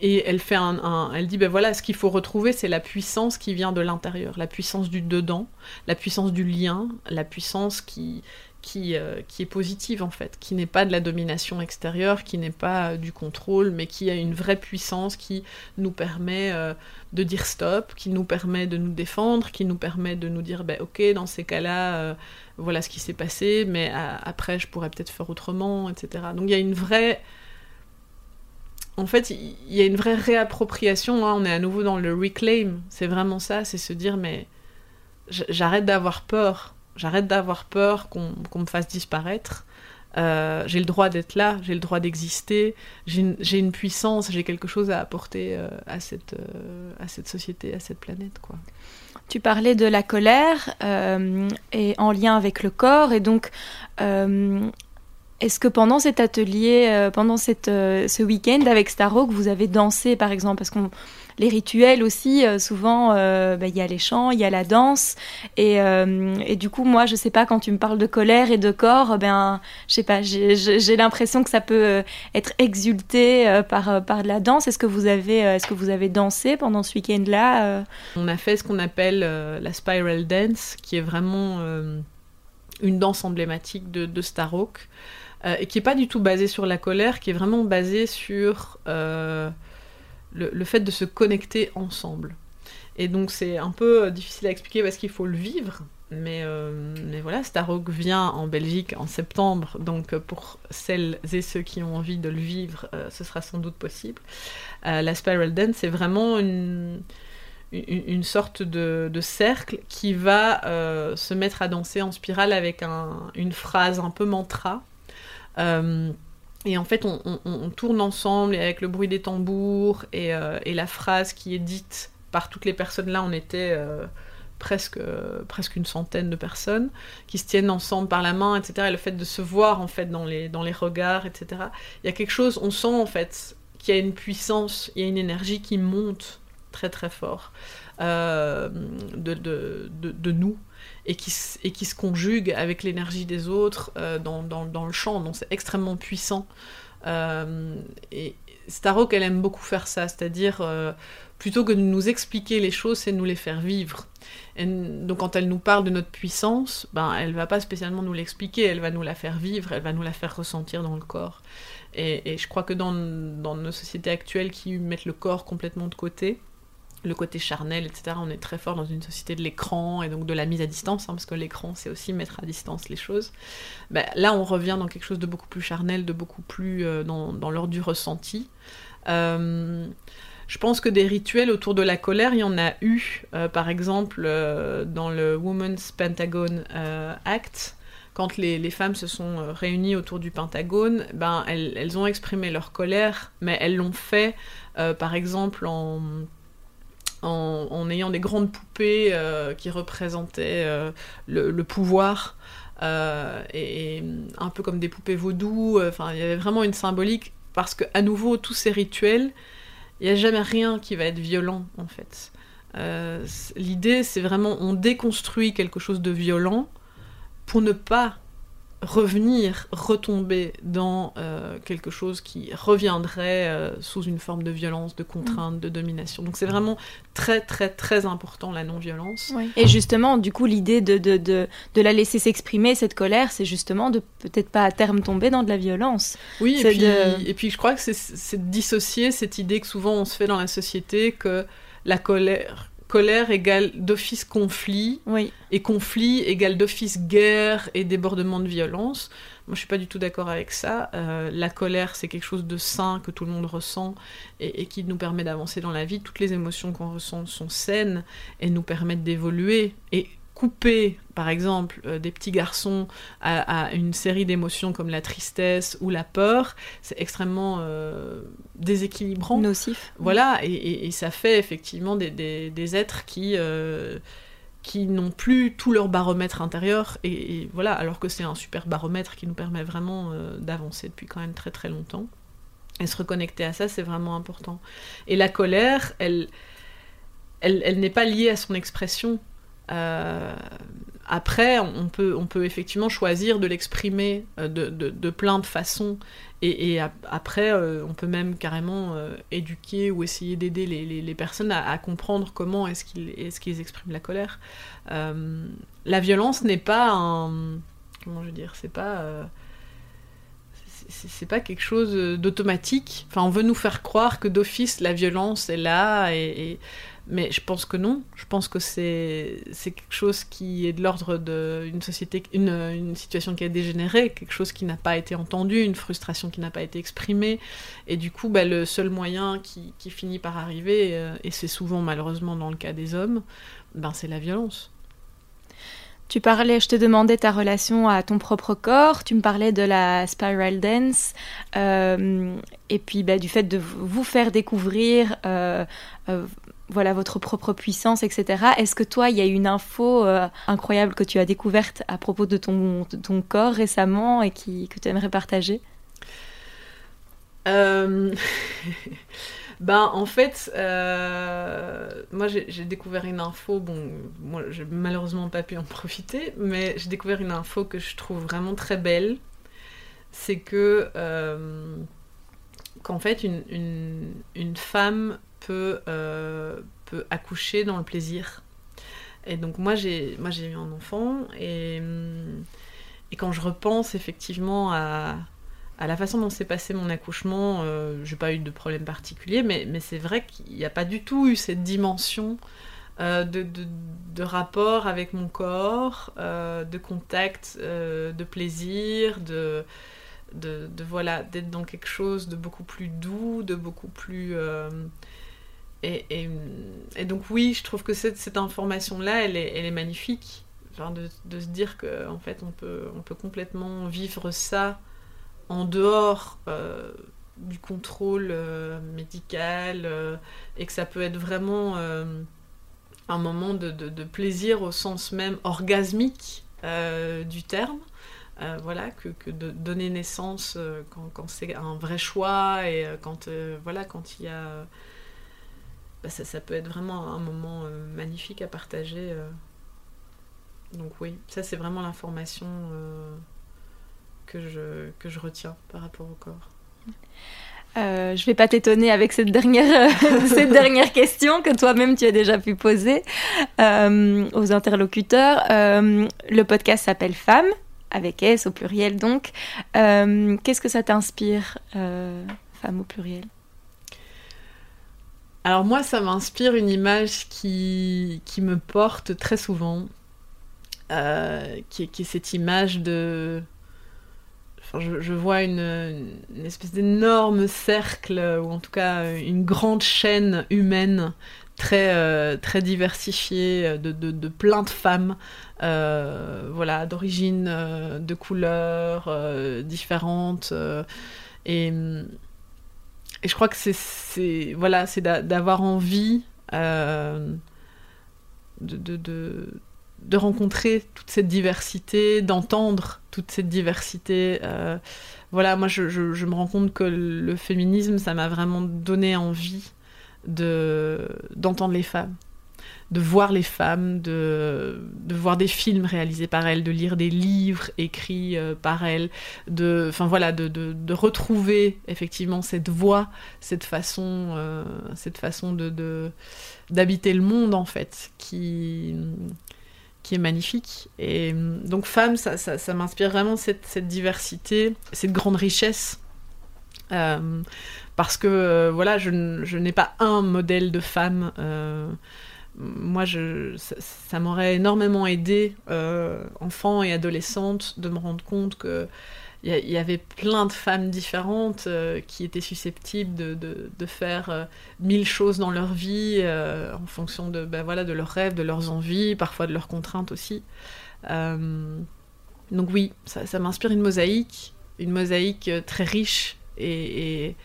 S2: et elle fait un, elle dit ben voilà, ce qu'il faut retrouver, c'est la puissance qui vient de l'intérieur, la puissance du dedans, la puissance du lien, la puissance qui qui, qui est positive en fait, qui n'est pas de la domination extérieure, qui n'est pas du contrôle, mais qui a une vraie puissance qui nous permet de dire stop, qui nous permet de nous défendre, qui nous permet de nous dire ben, ok, dans ces cas-là, euh, voilà ce qui s'est passé, mais après je pourrais peut-être faire autrement, etc. Donc il y a une vraie. En fait, il y a une vraie réappropriation. Hein. On est à nouveau dans le reclaim. C'est vraiment ça, c'est se dire mais j'arrête d'avoir peur. J'arrête d'avoir peur qu'on me fasse disparaître. Euh, j'ai le droit d'être là, j'ai le droit d'exister, j'ai une, puissance, j'ai quelque chose à apporter euh, à, cette, euh, à cette société, à cette planète. Quoi.
S1: Tu parlais de la colère et en lien avec le corps, et donc est-ce que pendant cet atelier, pendant ce week-end avec Starhawk, vous avez dansé par exemple? Parce qu'on les rituels aussi, euh, souvent, euh, bah, il y a les chants, il y a la danse. Euh, et, du coup, moi, je sais pas, quand tu me parles de colère et de corps, ben, je sais pas, j'ai l'impression que ça peut être exulté par, par de la danse. Est-ce que, vous avez, est que vous avez dansé pendant ce week-end-là
S2: On a fait ce qu'on appelle la spiral dance, qui est vraiment une danse emblématique de, de Starhawk. et qui n'est pas du tout basée sur la colère, qui est vraiment basée sur le, fait de se connecter ensemble. Et donc c'est un peu euh, difficile à expliquer parce qu'il faut le vivre. Mais, euh, mais voilà, Starhawk vient en Belgique en septembre, donc euh, pour celles et ceux qui ont envie de le vivre, ce sera sans doute possible. la Spiral Dance, c'est vraiment une, une, sorte de, cercle qui va se mettre à danser en spirale avec une phrase un peu mantra. Et en fait, on, tourne ensemble et avec le bruit des tambours euh, et, la phrase qui est dite par toutes les personnes là, on était euh, presque, presque une centaine de personnes qui se tiennent ensemble par la main, etc. Et le fait de se voir en fait dans les regards, etc. Il y a quelque chose, on sent en fait qu'il y a une puissance, il y a une énergie qui monte très très fort euh, de, de, de nous et qui, et qui se conjugue avec l'énergie des autres euh, dans, dans, dans, le chant. Donc c'est extrêmement puissant. Euh, et Starhawk, elle aime beaucoup faire ça, c'est-à-dire plutôt que de nous expliquer les choses, c'est de nous les faire vivre. Et donc quand elle nous parle de notre puissance, ben, elle va pas spécialement nous l'expliquer, elle va nous la faire vivre, elle va nous la faire ressentir dans le corps. Et, et je crois que dans, dans nos sociétés actuelles qui mettent le corps complètement de côté, le côté charnel, etc. On est très fort dans une société de l'écran et donc de la mise à distance, hein, parce que l'écran, c'est aussi mettre à distance les choses. Ben, là, on revient dans quelque chose de beaucoup plus charnel, de beaucoup plus euh, dans, dans l'ordre du ressenti. Euh, je pense que des rituels autour de la colère, il y en a eu, euh, par exemple, dans le Women's Pentagon Act. Quand les, les, femmes se sont réunies autour du Pentagone, ben, elles, elles ont exprimé leur colère, mais elles l'ont fait, par exemple, en en, ayant des grandes poupées euh, qui représentaient euh, le, pouvoir. Euh, et, un peu comme des poupées vaudou, enfin il y avait vraiment une symbolique parce que à nouveau tous ces rituels, il n'y a jamais rien qui va être violent en fait. L'idée c'est vraiment on déconstruit quelque chose de violent pour ne pas revenir, retomber dans euh, quelque chose qui reviendrait euh, sous une forme de violence, de contrainte, de domination. Donc c'est vraiment très très très important la non-violence.
S1: Et justement, du coup, l'idée de, de, de, de, la laisser s'exprimer, cette colère, c'est justement de peut-être pas à terme tomber dans de la violence.
S2: Oui, et puis, et puis je crois que c'est de dissocier cette idée que souvent on se fait dans la société que la colère colère égale d'office conflit,
S1: Oui.
S2: et conflit égale d'office guerre et débordement de violence. Moi, je suis pas du tout d'accord avec ça. Euh, la colère, c'est quelque chose de sain que tout le monde ressent et, et qui nous permet d'avancer dans la vie. Toutes les émotions qu'on ressent sont saines et nous permettent d'évoluer. Et couper, par exemple, euh, des petits garçons à, à une série d'émotions comme la tristesse ou la peur, c'est extrêmement euh, déséquilibrant.
S1: Nocif.
S2: Voilà, et, et- et ça fait effectivement des, des- des êtres qui, euh, qui n'ont plus tout leur baromètre intérieur, et, et voilà, alors que c'est un super baromètre qui nous permet vraiment d'avancer depuis quand même très très longtemps. Et se reconnecter à ça, c'est vraiment important. Et la colère, elle, elle, elle n'est pas liée à son expression. Euh, après, on peut, on peut effectivement choisir de l'exprimer euh, de, de- plein de façons. Et, et ap- après, euh, on peut même carrément éduquer ou essayer d'aider les, les- personnes à, comprendre comment est-ce qu'ils est qu'ils expriment la colère. La violence n'est pas un... Comment je veux dire C'est pas... c'est- pas quelque chose d'automatique. Enfin, on veut nous faire croire que d'office la violence est là, et- mais je pense que non. Je pense que c'est quelque chose qui est de l'ordre d'une société, une, une situation qui a dégénéré, quelque chose qui n'a pas été entendu, une frustration qui n'a pas été exprimée, et du coup, bah, le seul moyen qui, qui finit par arriver, euh, et c'est souvent malheureusement dans le cas des hommes, ben c'est la violence.
S1: Tu parlais, je te demandais ta relation à ton propre corps, tu me parlais de la spiral dance, euh, et puis bah, du fait de vous faire découvrir euh, voilà, votre propre puissance, etc. Est-ce que toi, il y a une info euh, incroyable que tu as découverte à propos de ton, corps récemment et qui, que tu aimerais partager?
S2: Euh, ben, en fait, euh, moi j'ai découvert une info, bon, moi j'ai malheureusement pas pu en profiter, mais j'ai découvert une info que je trouve vraiment très belle. C'est que, qu'en fait, une femme peut, euh, peut accoucher dans le plaisir. Et donc, moi j'ai moi, j'ai eu un enfant, et, hum, et quand je repense effectivement à à la façon dont s'est passé mon accouchement, euh, j'ai pas eu de problème particulier, mais, mais c'est vrai qu'il n'y a pas du tout eu cette dimension euh, de, de, rapport avec mon corps, euh, de contact, de plaisir, de, de, voilà, d'être dans quelque chose de beaucoup plus doux, de beaucoup plus. Et, donc, oui, je trouve que cette, information-là, elle est, magnifique. De, se dire qu'en en fait, on peut, complètement vivre ça en dehors euh, du contrôle euh, médical euh, et que ça peut être vraiment un moment de, plaisir au sens même orgasmique du terme. Voilà, que, que, de donner naissance quand, c'est un vrai choix et quand voilà quand il y a bah, ça, peut être vraiment un moment euh, magnifique à partager donc oui ça c'est vraiment l'information euh, que je, retiens par rapport au corps.
S1: Euh, je vais pas t'étonner avec cette dernière, question que toi-même tu as déjà pu poser euh, aux interlocuteurs. Euh, le podcast s'appelle Femmes, avec S au pluriel donc. Euh, Qu'est-ce que ça t'inspire, Femmes au pluriel?
S2: Alors moi, ça m'inspire une image qui, me porte très souvent, euh, qui, est cette image de je, je, vois une, espèce d'énorme cercle, ou en tout cas une grande chaîne humaine très, euh, diversifiée, de, de, plein de femmes, euh, voilà, d'origine, de couleurs différentes. et, et, je crois que c'est voilà, d'avoir envie euh, de, rencontrer toute cette diversité, d'entendre toute cette diversité. Euh, voilà, moi je, me rends compte que le féminisme, ça m'a vraiment donné envie de d'entendre les femmes, de voir les femmes, de, de voir des films réalisés par elles, de lire des livres écrits euh, par elles, de, enfin voilà, de, de, de, retrouver effectivement cette voix, cette façon, euh, cette façon de d'habiter le monde en fait, qui qui est magnifique. Et donc femme, ça, ça, m'inspire vraiment cette, cette, diversité, cette grande richesse. Euh, parce que voilà, je, je n'ai pas un modèle de femme. Moi, je, ça, m'aurait énormément aidé, euh, enfant et adolescente, de me rendre compte que il y, avait plein de femmes différentes euh, qui étaient susceptibles de, de, faire euh, mille choses dans leur vie en fonction de, ben voilà, de leurs rêves, de leurs envies, parfois de leurs contraintes aussi. donc oui, ça, ça m'inspire une mosaïque, une mosaïque très riche et, et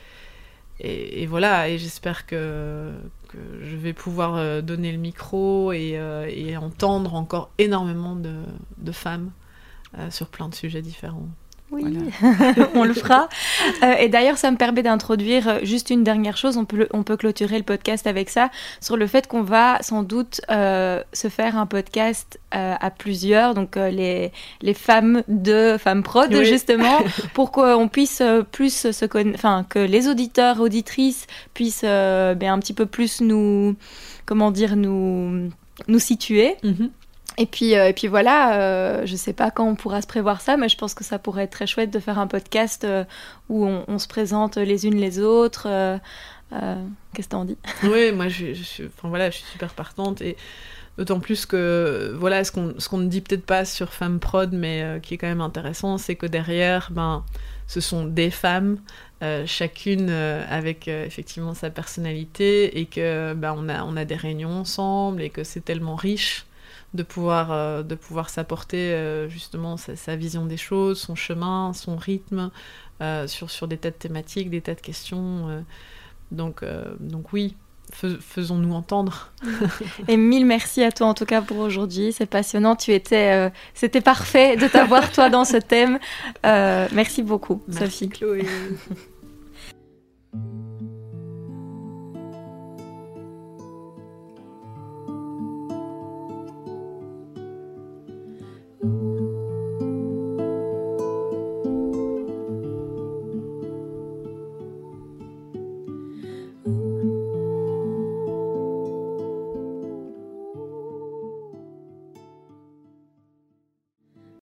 S2: et, voilà, et j'espère que, je vais pouvoir euh, donner le micro euh, et, entendre encore énormément de, femmes euh, sur plein de sujets différents.
S1: Oui, on le fera. Euh, et d'ailleurs, ça me permet d'introduire euh, juste une dernière chose. On peut, on peut clôturer le podcast avec ça, sur le fait qu'on va sans doute euh, se faire un podcast à plusieurs, donc les, les femmes de Femmes Prod, justement, pour qu'on puisse plus se connaître, enfin, que les auditeurs, auditrices puissent bien, un petit peu plus nous, comment dire, nous, nous situer. Mm-hmm. Et puis, euh, et puis voilà, euh, je sais pas quand on pourra se prévoir ça, mais je pense que ça pourrait être très chouette de faire un podcast euh, où on, se présente les unes les autres. Qu'est-ce que t'en dis?
S2: Oui, moi je, suis, enfin, voilà, je suis super partante et d'autant plus que voilà, ce qu'on ce ne dit peut-être pas sur Femme Prod, mais qui est quand même intéressant, c'est que derrière, ben, ce sont des femmes. chacune avec effectivement sa personnalité et que ben, on, a, on a des réunions ensemble et que c'est tellement riche de pouvoir, euh, de pouvoir s'apporter euh, justement sa, vision des choses, son chemin, son rythme, euh, sur, sur des tas de thématiques, des tas de questions. donc, donc oui, faisons-nous entendre.
S1: Et mille merci à toi en tout cas pour aujourd'hui. C'est passionnant. Tu étais, c'était parfait de t'avoir toi dans ce thème. merci beaucoup,
S2: merci
S1: Sophie.
S2: Chloé.